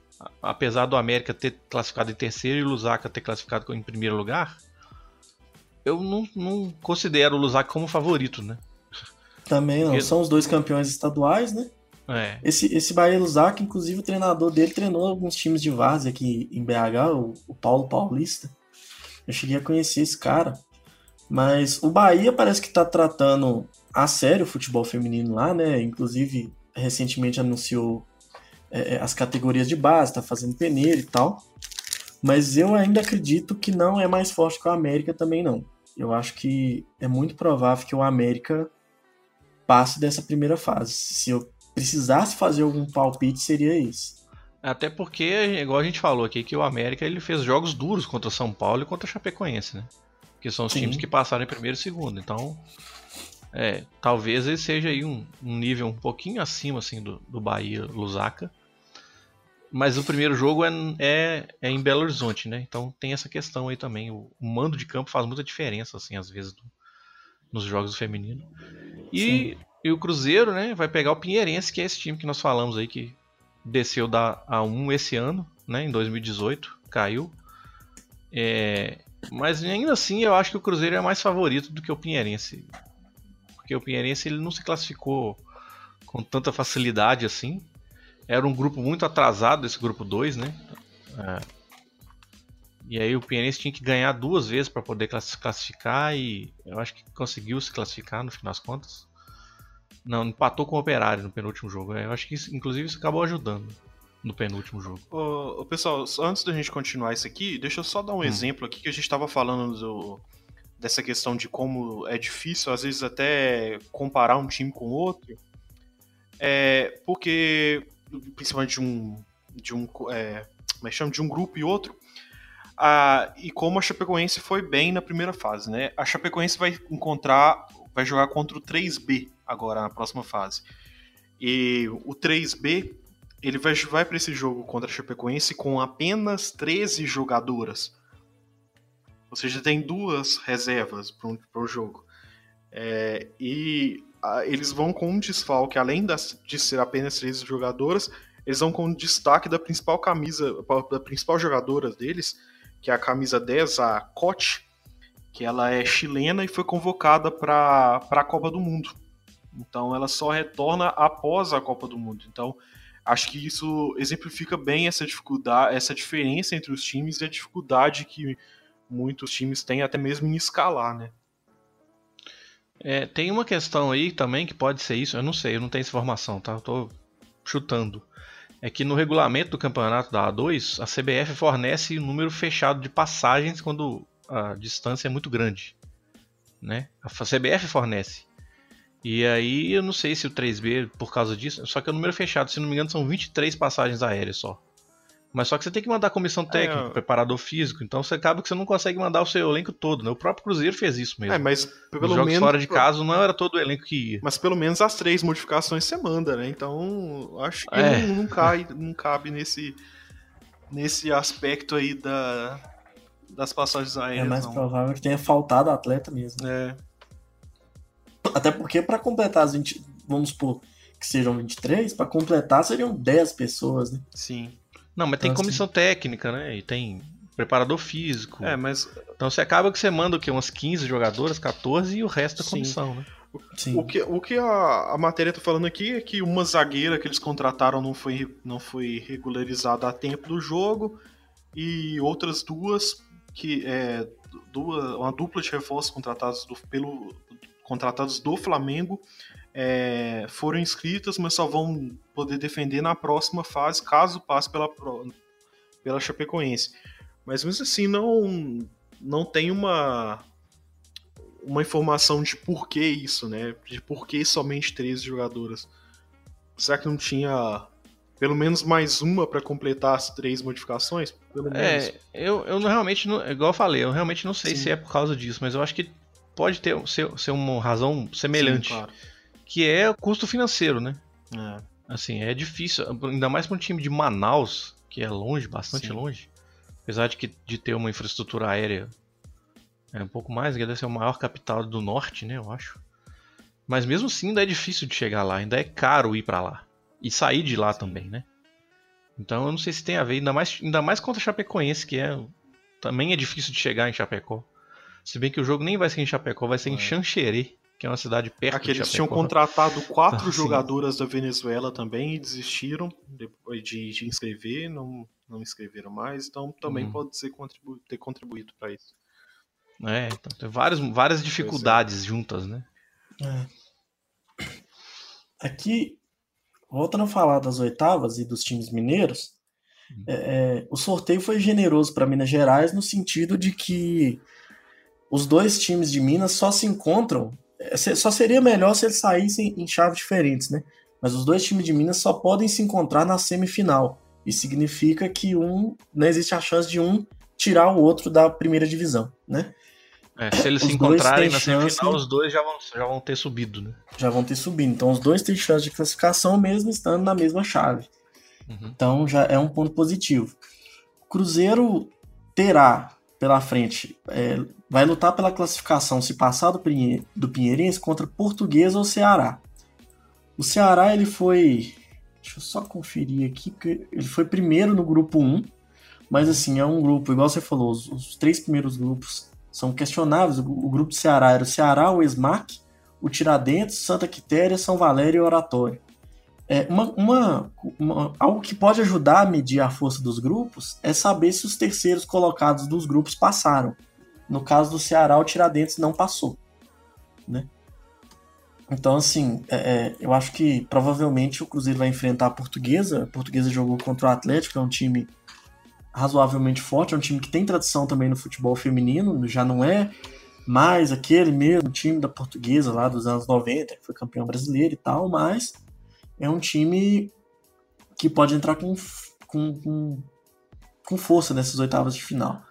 Apesar do América ter classificado em terceiro e o Lusaka ter classificado em primeiro lugar, eu não, não considero o Lusaka como favorito, né? Também não. Porque... São os dois campeões estaduais, né? É. Esse, esse Bahia Lusaka, inclusive, o treinador dele treinou alguns times de várzea aqui em BH, o, o Paulo Paulista. Eu cheguei a conhecer esse cara. Mas o Bahia parece que tá tratando a sério o futebol feminino lá, né? Inclusive, recentemente anunciou é, é, as categorias de base, tá fazendo peneira e tal. Mas eu ainda acredito que não é mais forte que o América também não. Eu acho que é muito provável que o América passe dessa primeira fase. Se eu precisasse fazer algum palpite, seria isso. Até porque, igual a gente falou aqui, que o América ele fez jogos duros contra São Paulo e contra o Chapecoense, né? Que são os Sim. times que passaram em primeiro e segundo. Então, é, talvez ele seja aí um, um, nível um pouquinho acima assim do, do Bahia Lusaka. Mas o primeiro jogo é, é, é, em Belo Horizonte, né? Então tem essa questão aí também. O, o mando de campo faz muita diferença, assim, às vezes, do, nos jogos do feminino. E, e, o Cruzeiro, né, vai pegar o Pinheirense, que é esse time que nós falamos aí, que desceu da A1 esse ano, né, em 2018, caiu. É, mas ainda assim eu acho que o Cruzeiro é mais favorito do que o Pinheirense porque o Pinheirense ele não se classificou com tanta facilidade assim. Era um grupo muito atrasado, esse grupo 2, né? É. E aí o Pinheirense tinha que ganhar duas vezes para poder classificar e eu acho que conseguiu se classificar no final das contas. Não, empatou com o Operário no penúltimo jogo. Eu acho que isso, inclusive isso acabou ajudando no penúltimo jogo. Ô, ô, pessoal, antes da gente continuar isso aqui, deixa eu só dar um hum. exemplo aqui que a gente estava falando do, dessa questão de como é difícil, às vezes, até comparar um time com outro. É, porque, principalmente de um. De um é, como é chama? De um grupo e outro. Ah, e como a Chapecoense foi bem na primeira fase, né? A Chapecoense vai encontrar, vai jogar contra o 3B agora na próxima fase. E o 3B, ele vai, vai para esse jogo contra a Chapecoense com apenas 13 jogadoras. Ou seja, tem duas reservas para o jogo. É, e eles vão com um desfalque, além de ser apenas 13 jogadoras, eles vão com destaque da principal camisa, da principal jogadora deles, que é a camisa 10, a Cote, que ela é chilena e foi convocada para a Copa do Mundo. Então ela só retorna após a Copa do Mundo. Então acho que isso exemplifica bem essa dificuldade, essa diferença entre os times e a dificuldade que muitos times têm até mesmo em escalar, né? É, tem uma questão aí também que pode ser isso, eu não sei, eu não tenho essa informação, tá? Eu tô chutando é que no regulamento do campeonato da A2, a CBF fornece um número fechado de passagens quando a distância é muito grande. Né? A CBF fornece. E aí eu não sei se o 3B, por causa disso, só que é o número fechado, se não me engano, são 23 passagens aéreas só. Mas só que você tem que mandar comissão técnica, é, preparador físico, então você acaba que você não consegue mandar o seu elenco todo, né? O próprio Cruzeiro fez isso mesmo. É, mas pelo Os jogos fora de casa não era todo o elenco que ia. Mas pelo menos as três modificações você manda, né? Então acho que é. não, não, cai, não cabe nesse, nesse aspecto aí da, das passagens aéreas. É mais não. provável que tenha faltado atleta mesmo. É. Até porque para completar as 20, vamos supor que sejam 23, para completar seriam 10 pessoas, né? Sim. Não, mas tem então, comissão assim... técnica, né? E tem preparador físico. É, mas. Então você acaba que você manda o quê? Umas 15 jogadoras, 14 e o resto da comissão, né? Sim. O que, o que a, a matéria tá falando aqui é que uma zagueira que eles contrataram não foi, não foi regularizada a tempo do jogo e outras duas que é duas, uma dupla de reforços contratados do, pelo contratados do Flamengo é, foram inscritas, mas só vão poder defender na próxima fase, caso passe pela, pela Chapecoense. Mas mesmo assim, não, não tem uma, uma informação de por que isso, né? De por que somente 13 jogadoras. Será que não tinha pelo menos mais uma para completar as três modificações? É, eu, eu realmente, não, igual eu falei, eu realmente não sei Sim. se é por causa disso, mas eu acho que pode ter ser, ser uma razão semelhante. Sim, claro que é o custo financeiro, né? É. Assim, é difícil, ainda mais para um time de Manaus, que é longe, bastante Sim. longe. Apesar de, que, de ter uma infraestrutura aérea é um pouco mais, que deve ser o maior capital do norte, né? Eu acho. Mas mesmo assim ainda é difícil de chegar lá, ainda é caro ir para lá. E sair de lá Sim. também, né? Então eu não sei se tem a ver, ainda mais, ainda mais contra Chapecoense, que é também é difícil de chegar em Chapecó. Se bem que o jogo nem vai ser em Chapecó, vai ser é. em Xanxerê que é uma cidade perto Aqui, de eles tinham contratado quatro jogadoras da Venezuela também e desistiram depois de, de inscrever, não, não inscreveram mais, então também uhum. pode ser contribu ter contribuído para isso. É, então, tem várias, várias é. dificuldades é. juntas, né? É. Aqui, voltando a falar das oitavas e dos times mineiros, uhum. é, é, o sorteio foi generoso para Minas Gerais no sentido de que os dois times de Minas só se encontram só seria melhor se eles saíssem em chaves diferentes, né? Mas os dois times de Minas só podem se encontrar na semifinal. Isso significa que um não existe a chance de um tirar o outro da primeira divisão, né? É, se eles os se encontrarem na chance, semifinal, os dois já vão, já vão ter subido, né? Já vão ter subido. Então os dois têm chance de classificação mesmo estando na mesma chave. Uhum. Então já é um ponto positivo. O Cruzeiro terá pela frente é, vai lutar pela classificação se passar do, do Pinheirense contra Portuguesa ou Ceará. O Ceará ele foi. Deixa eu só conferir aqui, ele foi primeiro no grupo 1, mas assim, é um grupo, igual você falou, os, os três primeiros grupos são questionáveis. O, o, grupo do Ceará era o Ceará, o ESMAC, o Tiradentes, Santa Quitéria, São Valério e Oratório. É, uma, uma, uma, algo que pode ajudar a medir a força dos grupos é saber se os terceiros colocados dos grupos passaram. No caso do Ceará, o Tiradentes não passou. Né? Então, assim, é, é, eu acho que provavelmente o Cruzeiro vai enfrentar a Portuguesa. A Portuguesa jogou contra o Atlético, é um time razoavelmente forte, é um time que tem tradição também no futebol feminino, já não é mais aquele mesmo time da Portuguesa lá dos anos 90, que foi campeão brasileiro e tal, mas é um time que pode entrar com, com, com, com força nessas oitavas de final.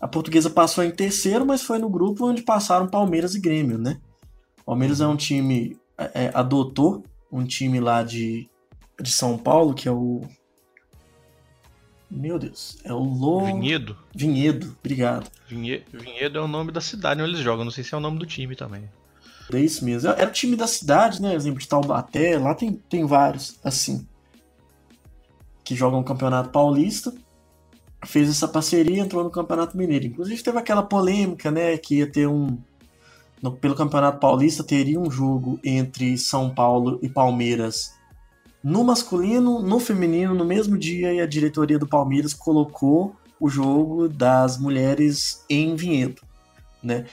A portuguesa passou em terceiro, mas foi no grupo onde passaram Palmeiras e Grêmio, né? Palmeiras é um time, é, é, adotou um time lá de, de São Paulo, que é o. Meu Deus, é o Lô. Vinhedo. Vinhedo, obrigado. Vinhedo é o nome da cidade onde eles jogam, não sei se é o nome do time também. É isso mesmo. Era o time da cidade, né? Exemplo de Taubaté, lá tem, tem vários, assim. Que jogam o Campeonato Paulista. Fez essa parceria entrou no Campeonato Mineiro. Inclusive teve aquela polêmica, né? Que ia ter um. No, pelo Campeonato Paulista teria um jogo entre São Paulo e Palmeiras no masculino, no feminino, no mesmo dia, e a diretoria do Palmeiras colocou o jogo das mulheres em Vinhedo, né?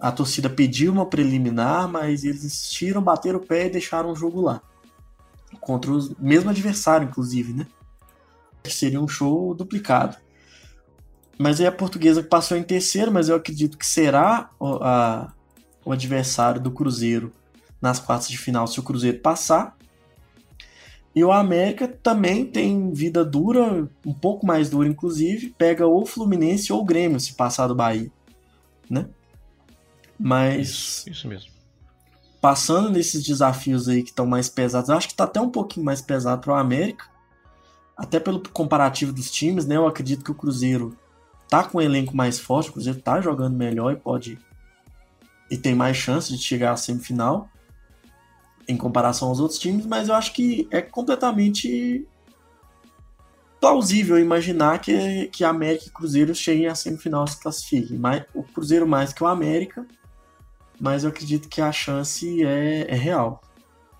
A torcida pediu uma preliminar, mas eles insistiram, bateram o pé e deixaram o jogo lá. Contra o mesmo adversário, inclusive, né? Seria um show duplicado. Mas aí a portuguesa passou em terceiro, mas eu acredito que será o, a, o adversário do Cruzeiro nas quartas de final se o Cruzeiro passar. E o América também tem vida dura, um pouco mais dura, inclusive, pega ou Fluminense ou Grêmio se passar do Bahia, né? Mas. Isso, isso mesmo. Passando nesses desafios aí que estão mais pesados, eu acho que está até um pouquinho mais pesado para o América, até pelo comparativo dos times, né? Eu acredito que o Cruzeiro tá com um elenco mais forte, o Cruzeiro tá jogando melhor e pode. e tem mais chance de chegar à semifinal em comparação aos outros times, mas eu acho que é completamente plausível imaginar que, que América e Cruzeiro cheguem à semifinal e se classifiquem. Mais, o Cruzeiro mais que o América, mas eu acredito que a chance é, é real.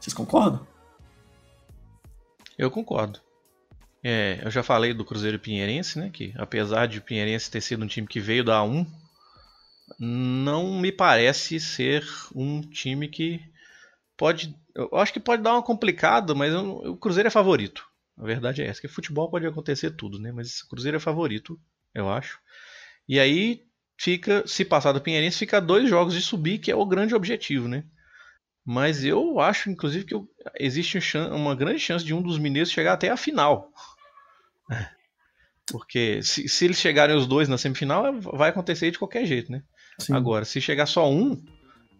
Vocês concordam? Eu concordo. É, eu já falei do Cruzeiro Pinheirense, né? Que apesar de Pinheirense ter sido um time que veio da 1, não me parece ser um time que pode. Eu acho que pode dar uma complicada, mas eu, o Cruzeiro é favorito. A verdade é essa, que futebol pode acontecer tudo, né? Mas o Cruzeiro é favorito, eu acho. E aí fica, se passar do Pinheirense, fica dois jogos de subir, que é o grande objetivo, né? Mas eu acho, inclusive, que existe uma grande chance de um dos mineiros chegar até a final. Porque se, se eles chegarem os dois na semifinal, vai acontecer de qualquer jeito, né? Sim. Agora, se chegar só um,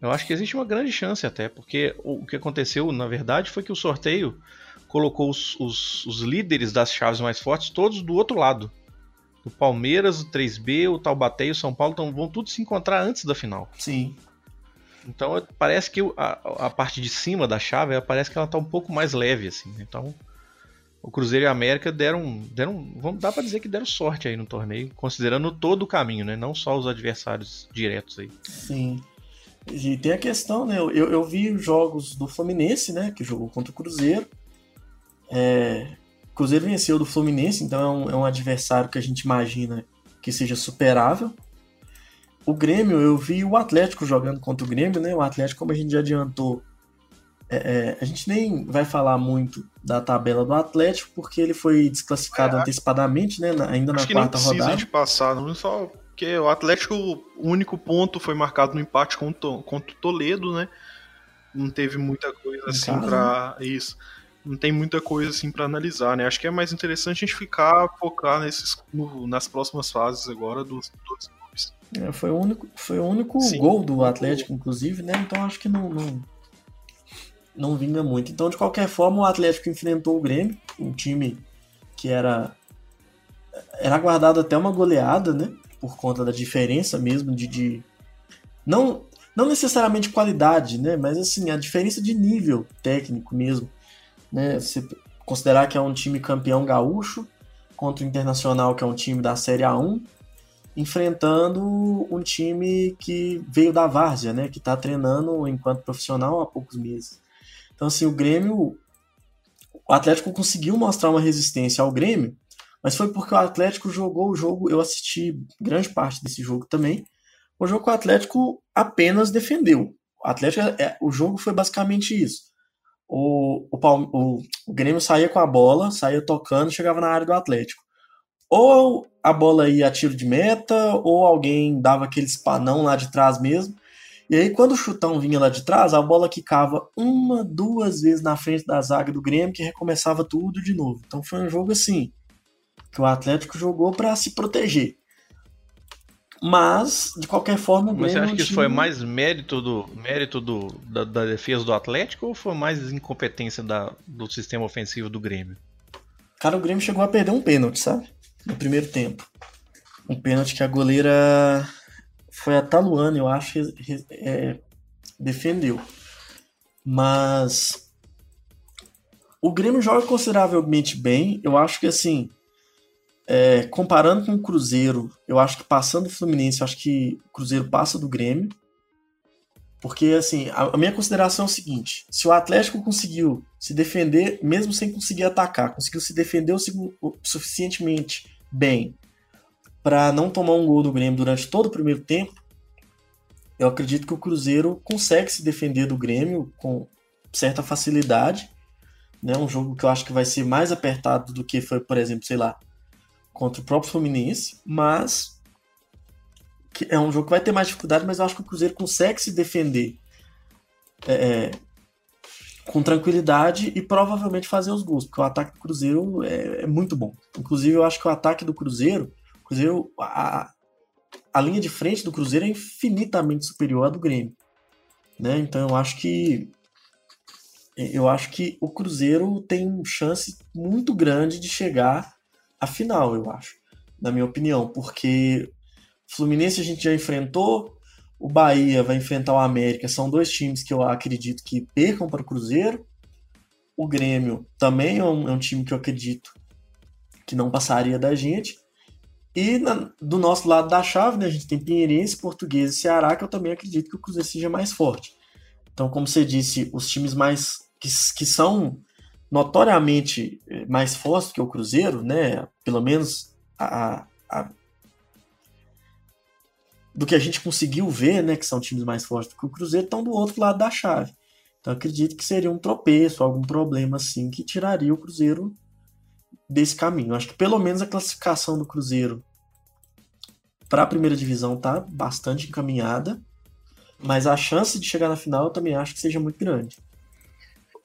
eu acho que existe uma grande chance até, porque o que aconteceu, na verdade, foi que o sorteio colocou os, os, os líderes das chaves mais fortes todos do outro lado. O Palmeiras, o 3B, o Taubaté e o São Paulo então, vão tudo se encontrar antes da final. Sim. Então parece que a, a parte de cima da chave parece que ela está um pouco mais leve, assim. Então o Cruzeiro e a América deram, deram vamos dá para dizer que deram sorte aí no torneio, considerando todo o caminho, né? Não só os adversários diretos aí. Sim. E tem a questão, né? Eu, eu vi jogos do Fluminense, né? Que jogou contra o Cruzeiro. É, o Cruzeiro venceu do Fluminense, então é um, é um adversário que a gente imagina que seja superável. O Grêmio, eu vi o Atlético jogando contra o Grêmio, né? O Atlético, como a gente já adiantou, é, é, a gente nem vai falar muito da tabela do Atlético, porque ele foi desclassificado é, antecipadamente, né? ainda na quarta rodada. De passar, não só porque o Atlético, o único ponto foi marcado no empate contra, contra o Toledo, né? Não teve muita coisa assim para né? isso. Não tem muita coisa assim para analisar, né? Acho que é mais interessante a gente ficar focar nesses no, nas próximas fases agora dos dois clubes. É, foi o único, foi o único gol do Atlético, inclusive, né? Então acho que não, não não vinga muito. Então, de qualquer forma, o Atlético enfrentou o Grêmio, um time que era era aguardado até uma goleada, né? por conta da diferença mesmo de, de, não não necessariamente qualidade, né, mas assim a diferença de nível técnico mesmo, né? Se considerar que é um time campeão gaúcho contra o Internacional que é um time da Série A1 enfrentando um time que veio da várzea, né, que está treinando enquanto profissional há poucos meses. Então assim o Grêmio, o Atlético conseguiu mostrar uma resistência ao Grêmio mas foi porque o Atlético jogou o jogo, eu assisti grande parte desse jogo também. O jogo que o Atlético apenas defendeu. O Atlético, é, o jogo foi basicamente isso. O, o, o, o Grêmio saía com a bola, saía tocando, chegava na área do Atlético. Ou a bola ia a tiro de meta, ou alguém dava aquele espanão lá de trás mesmo. E aí, quando o chutão vinha lá de trás, a bola quicava uma, duas vezes na frente da zaga do Grêmio, que recomeçava tudo de novo. Então foi um jogo assim que o Atlético jogou para se proteger. Mas, de qualquer forma, o Mas você Grêmio acha que isso foi mais mérito do mérito do, da, da defesa do Atlético ou foi mais incompetência da, do sistema ofensivo do Grêmio? Cara, o Grêmio chegou a perder um pênalti, sabe? No primeiro tempo. Um pênalti que a goleira foi a Taluana, eu acho, re- é, defendeu. Mas o Grêmio joga consideravelmente bem. Eu acho que assim, é, comparando com o Cruzeiro, eu acho que passando o Fluminense, eu acho que o Cruzeiro passa do Grêmio. Porque, assim, a, minha consideração é o seguinte: se o Atlético conseguiu se defender, mesmo sem conseguir atacar, conseguiu se defender o suficientemente bem para não tomar um gol do Grêmio durante todo o primeiro tempo, eu acredito que o Cruzeiro consegue se defender do Grêmio com certa facilidade. Né? Um jogo que eu acho que vai ser mais apertado do que foi, por exemplo, sei lá, contra o próprio Fluminense, mas é um jogo que vai ter mais dificuldade, mas eu acho que o Cruzeiro consegue se defender é, é, com tranquilidade e provavelmente fazer os gols, porque o ataque do Cruzeiro é, é muito bom. Inclusive, eu acho que o ataque do Cruzeiro, Cruzeiro a, a linha de frente do Cruzeiro é infinitamente superior à do Grêmio. Né? Então eu acho que eu acho que o Cruzeiro tem chance muito grande de chegar à final, eu acho, na minha opinião, porque Fluminense a gente já enfrentou, o Bahia vai enfrentar o América, são dois times que eu acredito que percam para o Cruzeiro. O Grêmio também é um, é um time que eu acredito que não passaria da gente. E na- do nosso lado da chave, né, a gente tem Pinheirense, Português e Ceará, que eu também acredito que o Cruzeiro seja mais forte. Então, como você disse, os times mais que, que são notoriamente eh, mais fortes que o Cruzeiro, né, pelo menos a, a- do que a gente conseguiu ver, né, que são times mais fortes do que o Cruzeiro, estão do outro lado da chave. Então, acredito que seria um tropeço, algum problema assim, que tiraria o Cruzeiro desse caminho. Acho que pelo menos a classificação do Cruzeiro para a primeira divisão tá bastante encaminhada, mas a chance de chegar na final eu também acho que seja muito grande.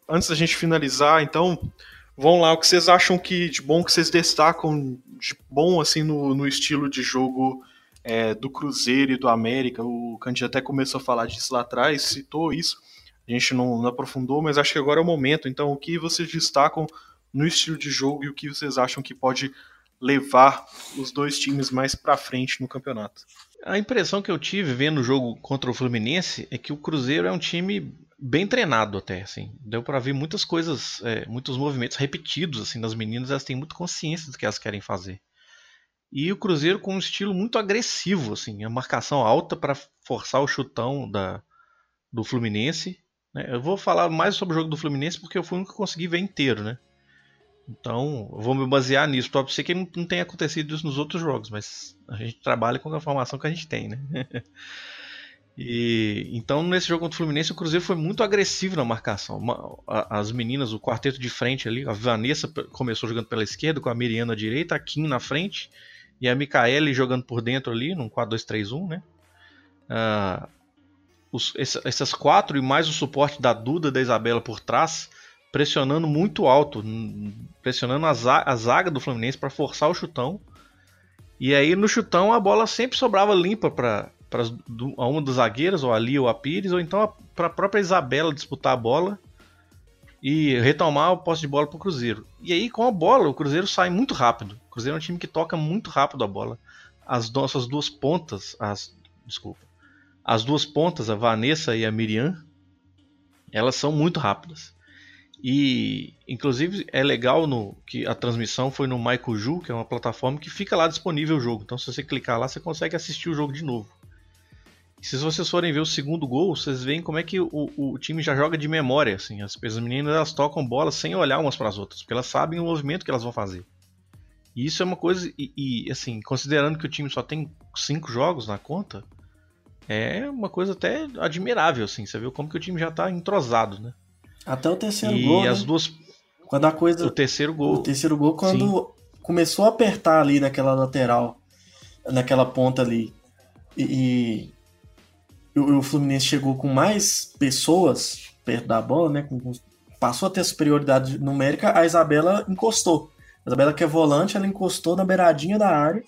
Antes da gente finalizar, então, vão lá, o que vocês acham que de bom que vocês destacam de bom assim no, no estilo de jogo é, do Cruzeiro e do América? O Candy até começou a falar disso lá atrás, citou isso. A gente não, não aprofundou, mas acho que agora é o momento. Então, o que vocês destacam no estilo de jogo e o que vocês acham que pode levar os dois times mais para frente no campeonato? A impressão que eu tive vendo o jogo contra o Fluminense é que o Cruzeiro é um time bem treinado até, assim. Deu para ver muitas coisas, é, muitos movimentos repetidos assim das meninas, elas têm muita consciência do que elas querem fazer. E o Cruzeiro com um estilo muito agressivo, assim, a marcação alta para forçar o chutão da, do Fluminense. né? Eu vou falar mais sobre o jogo do Fluminense porque eu fui o que consegui ver inteiro, né? Então, vou me basear nisso. Pode ser que não, não tenha acontecido isso nos outros jogos, mas a gente trabalha com a informação que a gente tem, né? e então nesse jogo contra o Fluminense o Cruzeiro foi muito agressivo na marcação. As meninas, o quarteto de frente ali, a Vanessa começou jogando pela esquerda com a Miriana à direita, a Kim na frente e a Micaele jogando por dentro ali, num 4-2-3-1, né? Ah, os- essa- essas quatro e mais o suporte da Duda da Isabela por trás, pressionando muito alto, pressionando a, za- a zaga do Fluminense para forçar o chutão. E aí no chutão a bola sempre sobrava limpa para a uma das zagueiras, ou a Lia ou a Pires, ou então para a própria Isabela disputar a bola e retomar o posse de bola para o Cruzeiro. E aí com a bola o Cruzeiro sai muito rápido. O Cruzeiro é um time que toca muito rápido a bola. As nossas duas pontas, as desculpa, as duas pontas, a Vanessa e a Miriam, elas são muito rápidas. E inclusive é legal no que a transmissão foi no Maikuju, que é uma plataforma que fica lá disponível o jogo. Então se você clicar lá, você consegue assistir o jogo de novo. E se vocês forem ver o segundo gol, vocês veem como é que o, o time já joga de memória, assim. As, as meninas elas tocam bola sem olhar umas para as outras, porque elas sabem o movimento que elas vão fazer. E isso é uma coisa e, e, assim, considerando que o time só tem cinco jogos na conta, é uma coisa até admirável, assim. Você viu como que o time já tá entrosado, né? Até o terceiro E gol, as né? duas. Quando a coisa. O terceiro gol. O terceiro gol, quando começou a apertar ali naquela lateral, naquela ponta ali, e, e o, o Fluminense chegou com mais pessoas perto da bola, né? com- passou a ter superioridade numérica, a Isabela encostou. A Isabela, que é volante, ela encostou na beiradinha da área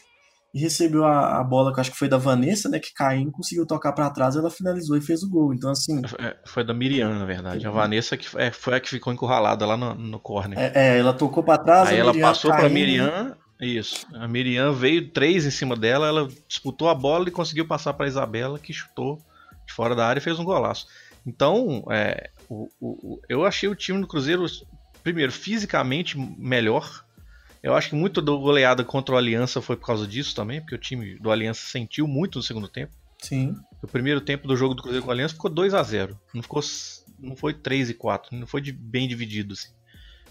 e recebeu a, a bola, que acho que foi da Vanessa, né? Que caiu, conseguiu tocar para trás, ela finalizou e fez o gol. Então, assim. É, foi da Miriam, na verdade. A Vanessa que é, foi a que ficou encurralada lá no, no corner. É, é ela tocou para trás. Aí ela Miriam passou para Miriam. Isso. A Miriam veio três em cima dela, ela disputou a bola e conseguiu passar para Isabela, que chutou de fora da área e fez um golaço. Então, é, o, o, eu achei o time do Cruzeiro, primeiro, fisicamente melhor eu acho que muito da goleada contra o Aliança foi por causa disso também, porque o time do Aliança sentiu muito no segundo tempo. Sim. O primeiro tempo do jogo do Cruzeiro com o Aliança ficou 2 a 0 Não ficou não foi 3 e 4, não foi de, bem dividido assim.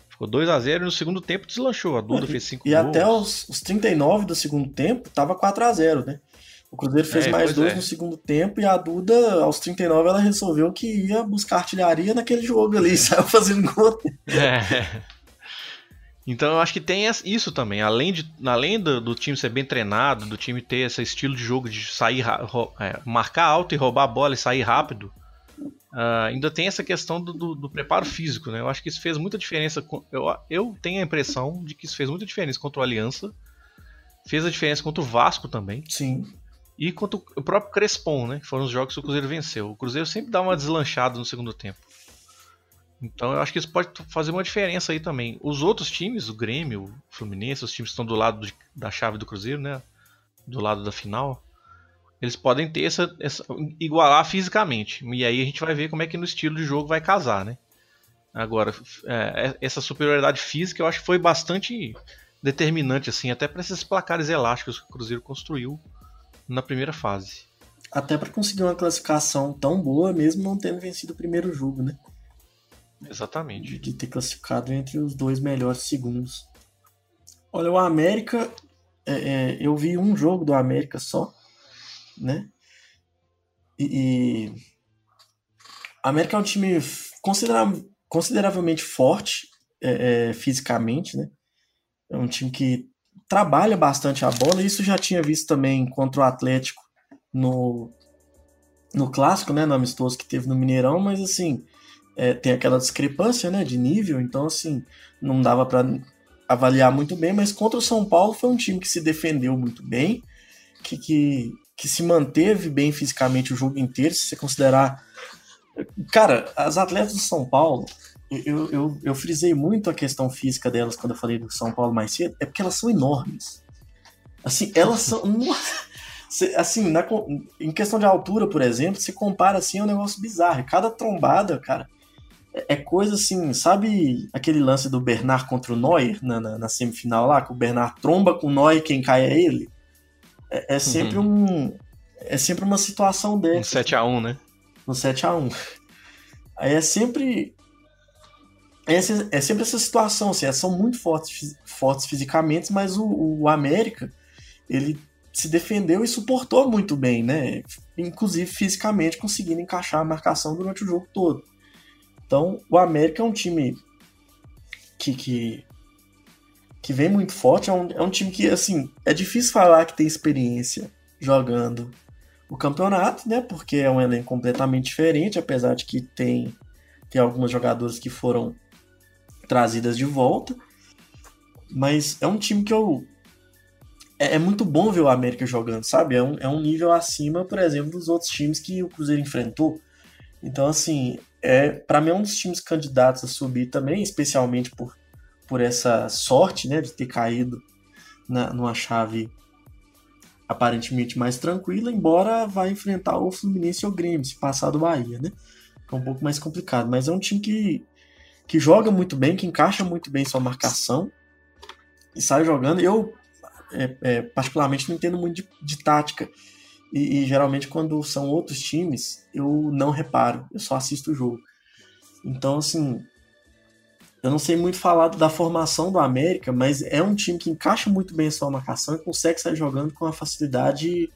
Ficou 2 a 0 e no segundo tempo deslanchou. A Duda e, fez 5 gols. E até os, os 39 do segundo tempo tava 4 a 0 né? O Cruzeiro fez é, mais dois é. no segundo tempo e a Duda, aos 39, ela resolveu que ia buscar artilharia naquele jogo ali, saiu fazendo gol. É. Então eu acho que tem isso também. Além, de, além do, do, time ser bem treinado, do time ter esse estilo de jogo de sair, é, marcar alto e roubar a bola e sair rápido, uh, ainda tem essa questão do, do, do, preparo físico. Né? Eu acho que isso fez muita diferença. Eu, eu tenho a impressão de que isso fez muita diferença contra o Aliança. Fez a diferença contra o Vasco também. Sim. E contra o próprio Crespon, né? Que foram os jogos que o Cruzeiro venceu. O Cruzeiro sempre dá uma deslanchada no segundo tempo. Então eu acho que isso pode fazer uma diferença aí também. Os outros times, o Grêmio, o Fluminense, os times que estão do lado de, da chave do Cruzeiro, né? Do lado da final, eles podem ter essa, essa, igualar fisicamente. E aí a gente vai ver como é que no estilo de jogo vai casar, né? Agora, é, é essa superioridade física eu acho que foi bastante determinante, assim, até para esses placares elásticos que o Cruzeiro construiu na primeira fase. Até para conseguir uma classificação tão boa, mesmo não tendo vencido o primeiro jogo, né? Exatamente. De ter classificado entre os dois melhores segundos. Olha, o América, é, é, eu vi um jogo do América só, né? E, e a América é um time considera consideravelmente forte é, é, fisicamente, né? É um time que trabalha bastante a bola. Isso já tinha visto também contra o Atlético no, no clássico, né? No amistoso que teve no Mineirão, mas assim é, tem aquela discrepância né, de nível, então assim, não dava para avaliar muito bem, mas contra o São Paulo foi um time que se defendeu muito bem, que, que, que se manteve bem fisicamente o jogo inteiro, se você considerar. Cara, as atletas do São Paulo, eu, eu, eu frisei muito a questão física delas quando eu falei do São Paulo mais cedo, é porque elas são enormes. Assim, elas são. assim, na, em questão de altura, por exemplo, se compara assim, é um negócio bizarro. Cada trombada, cara, é coisa assim, sabe aquele lance do Bernard contra o Neuer na, na, na semifinal lá, que o Bernard tromba com o Neuer quem cai é ele? É, é sempre uhum. um. É sempre uma situação dessa. Um 7x1, né? No 7x1. Aí é sempre. É, é sempre essa situação, assim, são muito fortes, fortes fisicamente, mas o, o América, ele se defendeu e suportou muito bem, né? Inclusive fisicamente conseguindo encaixar a marcação durante o jogo todo. Então, o América é um time que, que, que vem muito forte. É um, é um time que, assim, é difícil falar que tem experiência jogando o campeonato, né? Porque é um elenco completamente diferente, apesar de que tem, tem algumas jogadoras que foram trazidas de volta. Mas é um time que eu. É, é muito bom ver o América jogando, sabe? É um, é um nível acima, por exemplo, dos outros times que o Cruzeiro enfrentou. Então, assim, é para mim é um dos times candidatos a subir também, especialmente por, por essa sorte, né, de ter caído na, numa chave aparentemente mais tranquila, embora vá enfrentar o Fluminense ou o Grêmio, se passar do Bahia, né? É um pouco mais complicado, mas é um time que, que joga muito bem, que encaixa muito bem sua marcação e sai jogando. Eu, é, é, particularmente, não entendo muito de, de tática, e, e, geralmente quando são outros times, eu não reparo, eu só assisto o jogo. Então, assim, eu não sei muito falar da formação do América, mas é um time que encaixa muito bem a sua marcação e consegue sair jogando com uma facilidade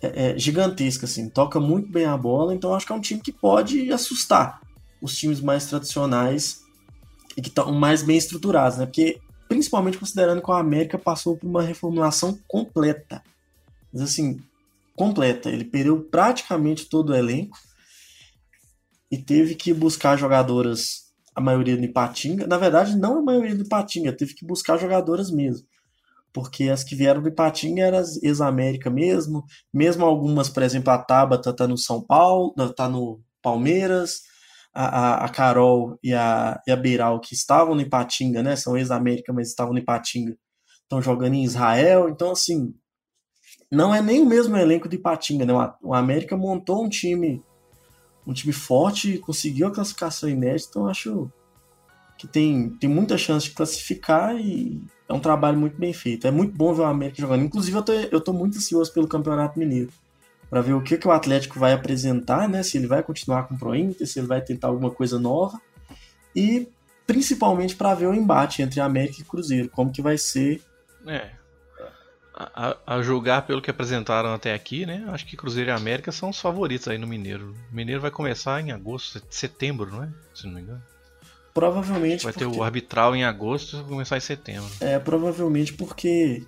é, é, gigantesca, assim. Toca muito bem a bola, então acho que é um time que pode assustar os times mais tradicionais e que estão mais bem estruturados, né? Porque, principalmente considerando que o América passou por uma reformulação completa. Mas, assim, completa. Ele perdeu praticamente todo o elenco e teve que buscar jogadoras, a maioria de Patinga. Na verdade, não a maioria de Patinga, teve que buscar jogadoras mesmo. porque as que vieram do Ipatinga eram ex-América mesmo, mesmo algumas, por exemplo, a Tabata tá no São Paulo, tá no Palmeiras, a, a, Carol e a, e a Beiral, que estavam no Ipatinga, né, são ex-América, mas estavam no Ipatinga, estão jogando em Israel, então assim, não é nem o mesmo elenco do Ipatinga, né, o América montou um time um time forte, conseguiu a classificação inédita, então acho que tem, tem muita chance de classificar e é um trabalho muito bem feito. É muito bom ver o América jogando. Inclusive, eu tô, eu tô muito ansioso pelo Campeonato Mineiro para ver o que, que o Atlético vai apresentar, né? Se ele vai continuar com o Pro Inter, se ele vai tentar alguma coisa nova. E principalmente para ver o embate entre América e Cruzeiro, como que vai ser. É. A, a, julgar pelo que apresentaram até aqui, né? Acho que Cruzeiro e América são os favoritos aí no Mineiro. O Mineiro vai começar em agosto, setembro, não é? Se não me engano. Provavelmente. Vai porque... ter o arbitral em agosto e vai começar em setembro. É, provavelmente porque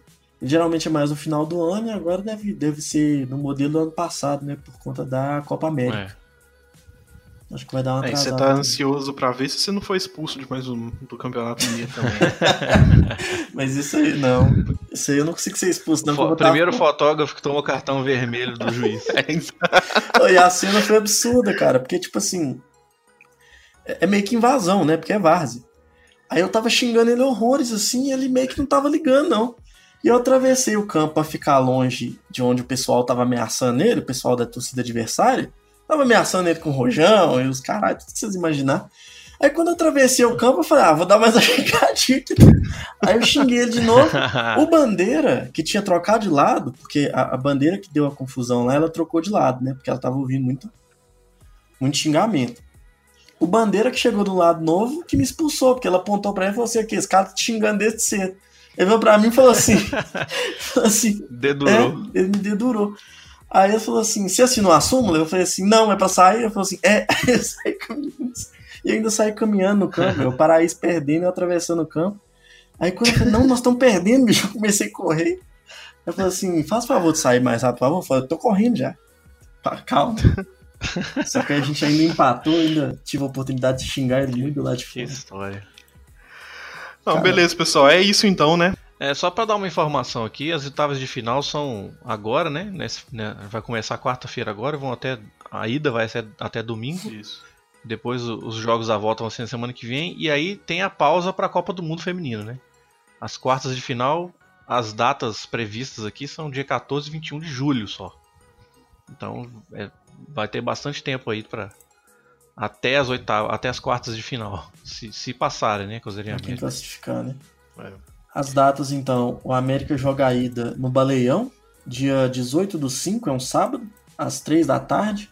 geralmente é mais no final do ano e agora deve, deve ser no modelo do ano passado, né? Por conta da Copa América. É. Acho que vai dar uma é, Você tá ansioso para ver se você não foi expulso de mais um do campeonato mineiro também. Mas isso aí não. Isso aí eu não consigo ser expulso, não. O primeiro tava... fotógrafo que tomou cartão vermelho do juiz. é, e a cena foi absurda, cara, porque tipo assim, é, é meio que invasão, né? Porque é várzea. Aí eu tava xingando ele horrores, assim, e ele meio que não tava ligando, não. E eu atravessei o campo para ficar longe de onde o pessoal tava ameaçando ele, o pessoal da torcida adversária. Tava ameaçando ele com o rojão e os caralho, tudo que vocês imaginar. Aí quando eu atravessei o campo, eu falei, ah, vou dar mais uma xingadinha aqui. Aí eu xinguei ele de novo. O Bandeira, que tinha trocado de lado, porque a, a, bandeira que deu a confusão lá, ela trocou de lado, né? Porque ela tava ouvindo muito, muito xingamento. O Bandeira que chegou do lado novo, que me expulsou, porque ela apontou pra mim e falou assim, aqui, esse cara tá te xingando desde cedo. Ele veio pra mim e falou assim, falou assim dedurou. É, ele me dedurou. Aí ele falou assim: Você assinou a súmula? Eu falei assim: Não, é pra sair. Ele falou assim: É. Eu saí caminhando. E ainda saí caminhando no campo. O Paraíso perdendo e eu atravessando o campo. Aí quando eu falei: Não, nós estamos perdendo, bicho. Eu comecei a correr. Eu falei assim: Faz favor de sair mais rápido, por favor. Eu falei: Eu tô correndo já. Calma. Só que a gente ainda empatou, ainda tive a oportunidade de xingar ele muito lá de fora. Que história. Não, beleza, pessoal. É isso então, né? É, só para dar uma informação aqui, as oitavas de final são agora, né? Nesse, né vai começar quarta-feira agora, vão até a ida vai ser até domingo. Isso. Depois os jogos da volta vão ser na semana que vem e aí tem a pausa para a Copa do Mundo feminino, né? As quartas de final, as datas previstas aqui são dia 14 e 21 de julho só. Então, é, vai ter bastante tempo aí para até as oitavas, até as quartas de final, se, se passarem, né, Cruzeiro e classificar, né? É. As datas, então, o América joga a ida no Baleião, dia 18 do 5, é um sábado, às 3 da tarde.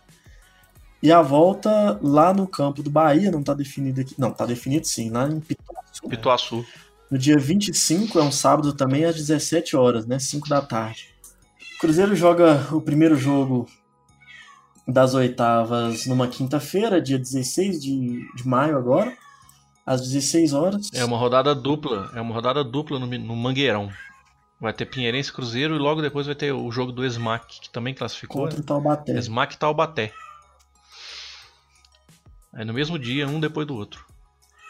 E a volta lá no campo do Bahia, não está definido aqui. Não, está definido sim, lá em Pituaçu. Pituaçu. No dia 25, é um sábado também, às 17 horas, né? 5 da tarde. O Cruzeiro joga o primeiro jogo das oitavas numa quinta-feira, dia 16 de, de maio agora às 16 horas. É uma rodada dupla, é uma rodada dupla no, no Mangueirão. Vai ter Pinheirense Cruzeiro e logo depois vai ter o jogo do Smack, que também classificou. Contra o Taubaté. Smack e Taubaté. É no mesmo dia, um depois do outro.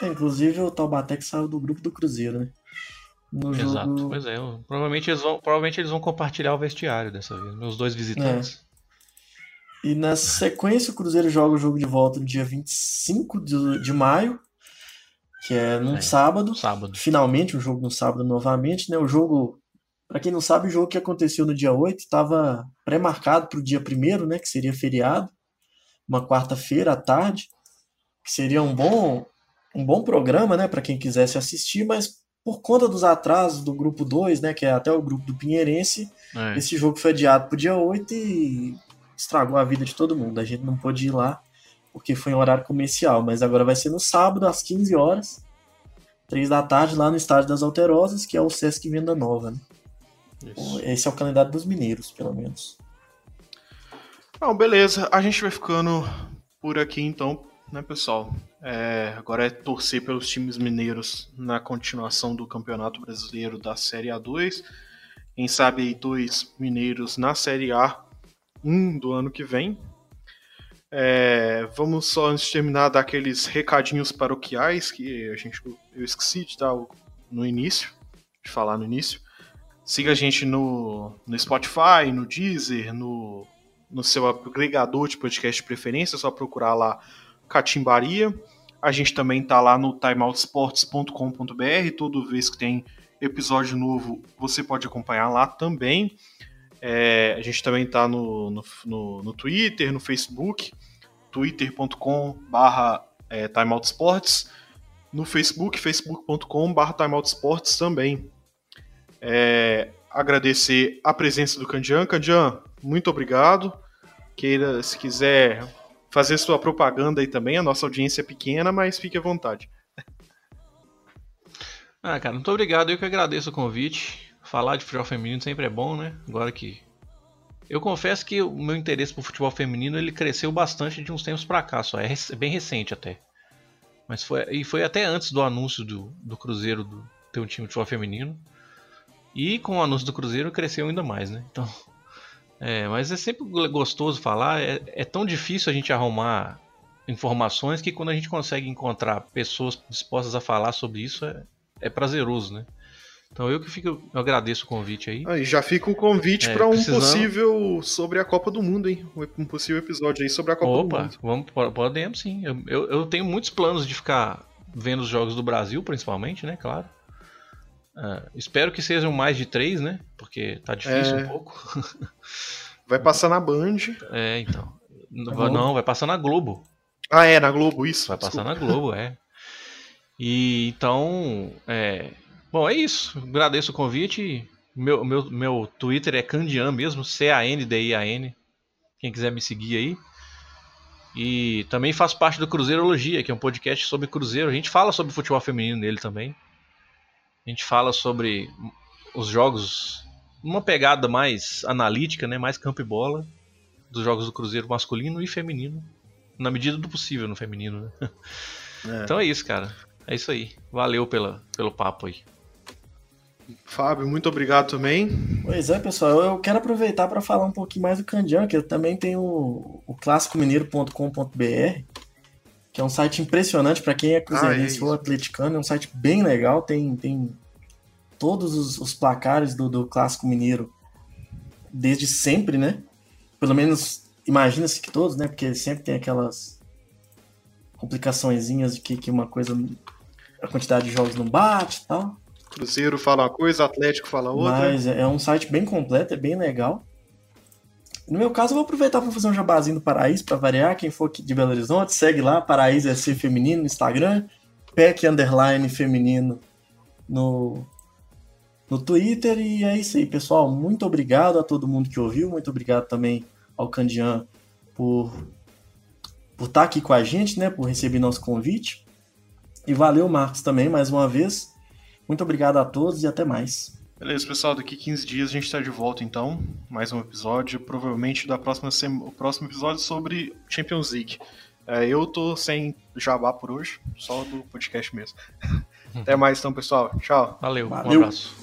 É, inclusive o Taubaté que saiu do grupo do Cruzeiro, né? No Exato, jogo... pois é. Provavelmente eles, vão, provavelmente eles vão compartilhar o vestiário dessa vez, meus dois visitantes. É. E na sequência o Cruzeiro joga o jogo de volta no dia 25 de, de maio que é num é, sábado. Sábado. Finalmente, o um jogo no sábado novamente, né? O jogo, para quem não sabe, o jogo que aconteceu no dia 8 estava pré-marcado para o dia 1 né? Que seria feriado, uma quarta-feira à tarde, que seria um bom, um bom programa, né? Para quem quisesse assistir, mas por conta dos atrasos do grupo 2, né? Que é até o grupo do Pinheirense, é. esse jogo foi adiado para o dia 8 e estragou a vida de todo mundo. A gente não pôde ir lá porque foi em horário comercial, mas agora vai ser no sábado às 15 horas, 3 da tarde, lá no Estádio das Alterosas, que é o Sesc Venda Nova. Né? Isso. Esse é o calendário dos mineiros, pelo menos. Não, beleza. A gente vai ficando por aqui então, né, pessoal? É, agora é torcer pelos times mineiros na continuação do Campeonato Brasileiro da Série A2. Quem sabe aí dois mineiros na Série A 1 do ano que vem. É, vamos só, antes de terminar, dar aqueles recadinhos paroquiais que a gente, eu esqueci de dar no início, de falar no início. Siga a gente no, no Spotify, no Deezer, no, no seu agregador de podcast de preferência, é só procurar lá Catimbaria. A gente também tá lá no timeoutsports.com.br. Toda vez que tem episódio novo, você pode acompanhar lá também. É, a gente também tá no, no, no, no Twitter, no Facebook, twitter.com barra é, timeoutsports, no Facebook, facebook.com barra timeoutsports também. É, agradecer a presença do Candian. Candian, muito obrigado. Queira, se quiser fazer sua propaganda aí também, a nossa audiência é pequena, mas fique à vontade. Ah, cara, muito obrigado. Eu que agradeço o convite. Falar de futebol feminino sempre é bom, né? Agora que. Eu confesso que o meu interesse por futebol feminino ele cresceu bastante de uns tempos pra cá, só. É bem recente até. Mas foi. E foi até antes do anúncio do, do Cruzeiro do, ter um time de futebol feminino. E com o anúncio do Cruzeiro cresceu ainda mais, né? Então. É, mas é sempre gostoso falar. É, é tão difícil a gente arrumar informações que quando a gente consegue encontrar pessoas dispostas a falar sobre isso é, é prazeroso, né? Então eu que fico, eu agradeço o convite aí. Aí já fica o convite é, para um possível sobre a Copa do Mundo, hein? Um possível episódio aí sobre a Copa Opa, do Mundo. Vamos, podemos sim. Eu, eu, eu, tenho muitos planos de ficar vendo os jogos do Brasil, principalmente, né? Claro. Uh, espero que sejam mais de três, né? Porque tá difícil é... um pouco. vai passar na Band. É, então. Tá não, vai passar na Globo. Ah, é, na Globo, isso. Vai Desculpa. passar na Globo, é. E então, é, bom, é isso. Agradeço o convite. Meu, meu, meu Twitter é Candian mesmo, C-A-N-D-I-A-N. Quem quiser me seguir aí. E também faço parte do Cruzeirologia, que é um podcast sobre Cruzeiro. A gente fala sobre futebol feminino nele também. A gente fala sobre os jogos, uma pegada mais analítica, né, mais campo e bola, dos jogos do Cruzeiro masculino e feminino, na medida do possível no feminino. Né? É. Então é isso, cara. É isso aí. Valeu pela, pelo papo aí. Fábio, muito obrigado também. Pois é, pessoal. Eu quero aproveitar para falar um pouquinho mais do Candian, que eu também tenho o, o clássicomineiro.com.br, que é um site impressionante para quem é cruzeirense ah, é ou atleticano. É um site bem legal, tem, tem todos os, os placares do, do Clássico Mineiro desde sempre, né? Pelo menos imagina-se que todos, né? Porque sempre tem aquelas complicaçõezinhas de que, que uma coisa. a quantidade de jogos não bate e tal. Cruzeiro fala uma coisa, Atlético fala outra. Mas é um site bem completo, é bem legal. No meu caso, eu vou aproveitar para fazer um jabazinho do Paraíso para variar. Quem for de Belo Horizonte, segue lá, Paraíso SC Feminino no Instagram, PEC Underline Feminino no, no Twitter. E é isso aí, pessoal. Muito obrigado a todo mundo que ouviu. Muito obrigado também ao Candian por por estar aqui com a gente, né, por receber nosso convite. E valeu, Marcos, também, mais uma vez. Muito obrigado a todos e até mais. Beleza, pessoal, daqui 15 dias a gente está de volta então, mais um episódio, provavelmente da próxima semana, o próximo episódio sobre Champions League. É, eu tô sem jabá por hoje, só do podcast mesmo. Até mais então, pessoal. Tchau. Valeu, Valeu. um abraço.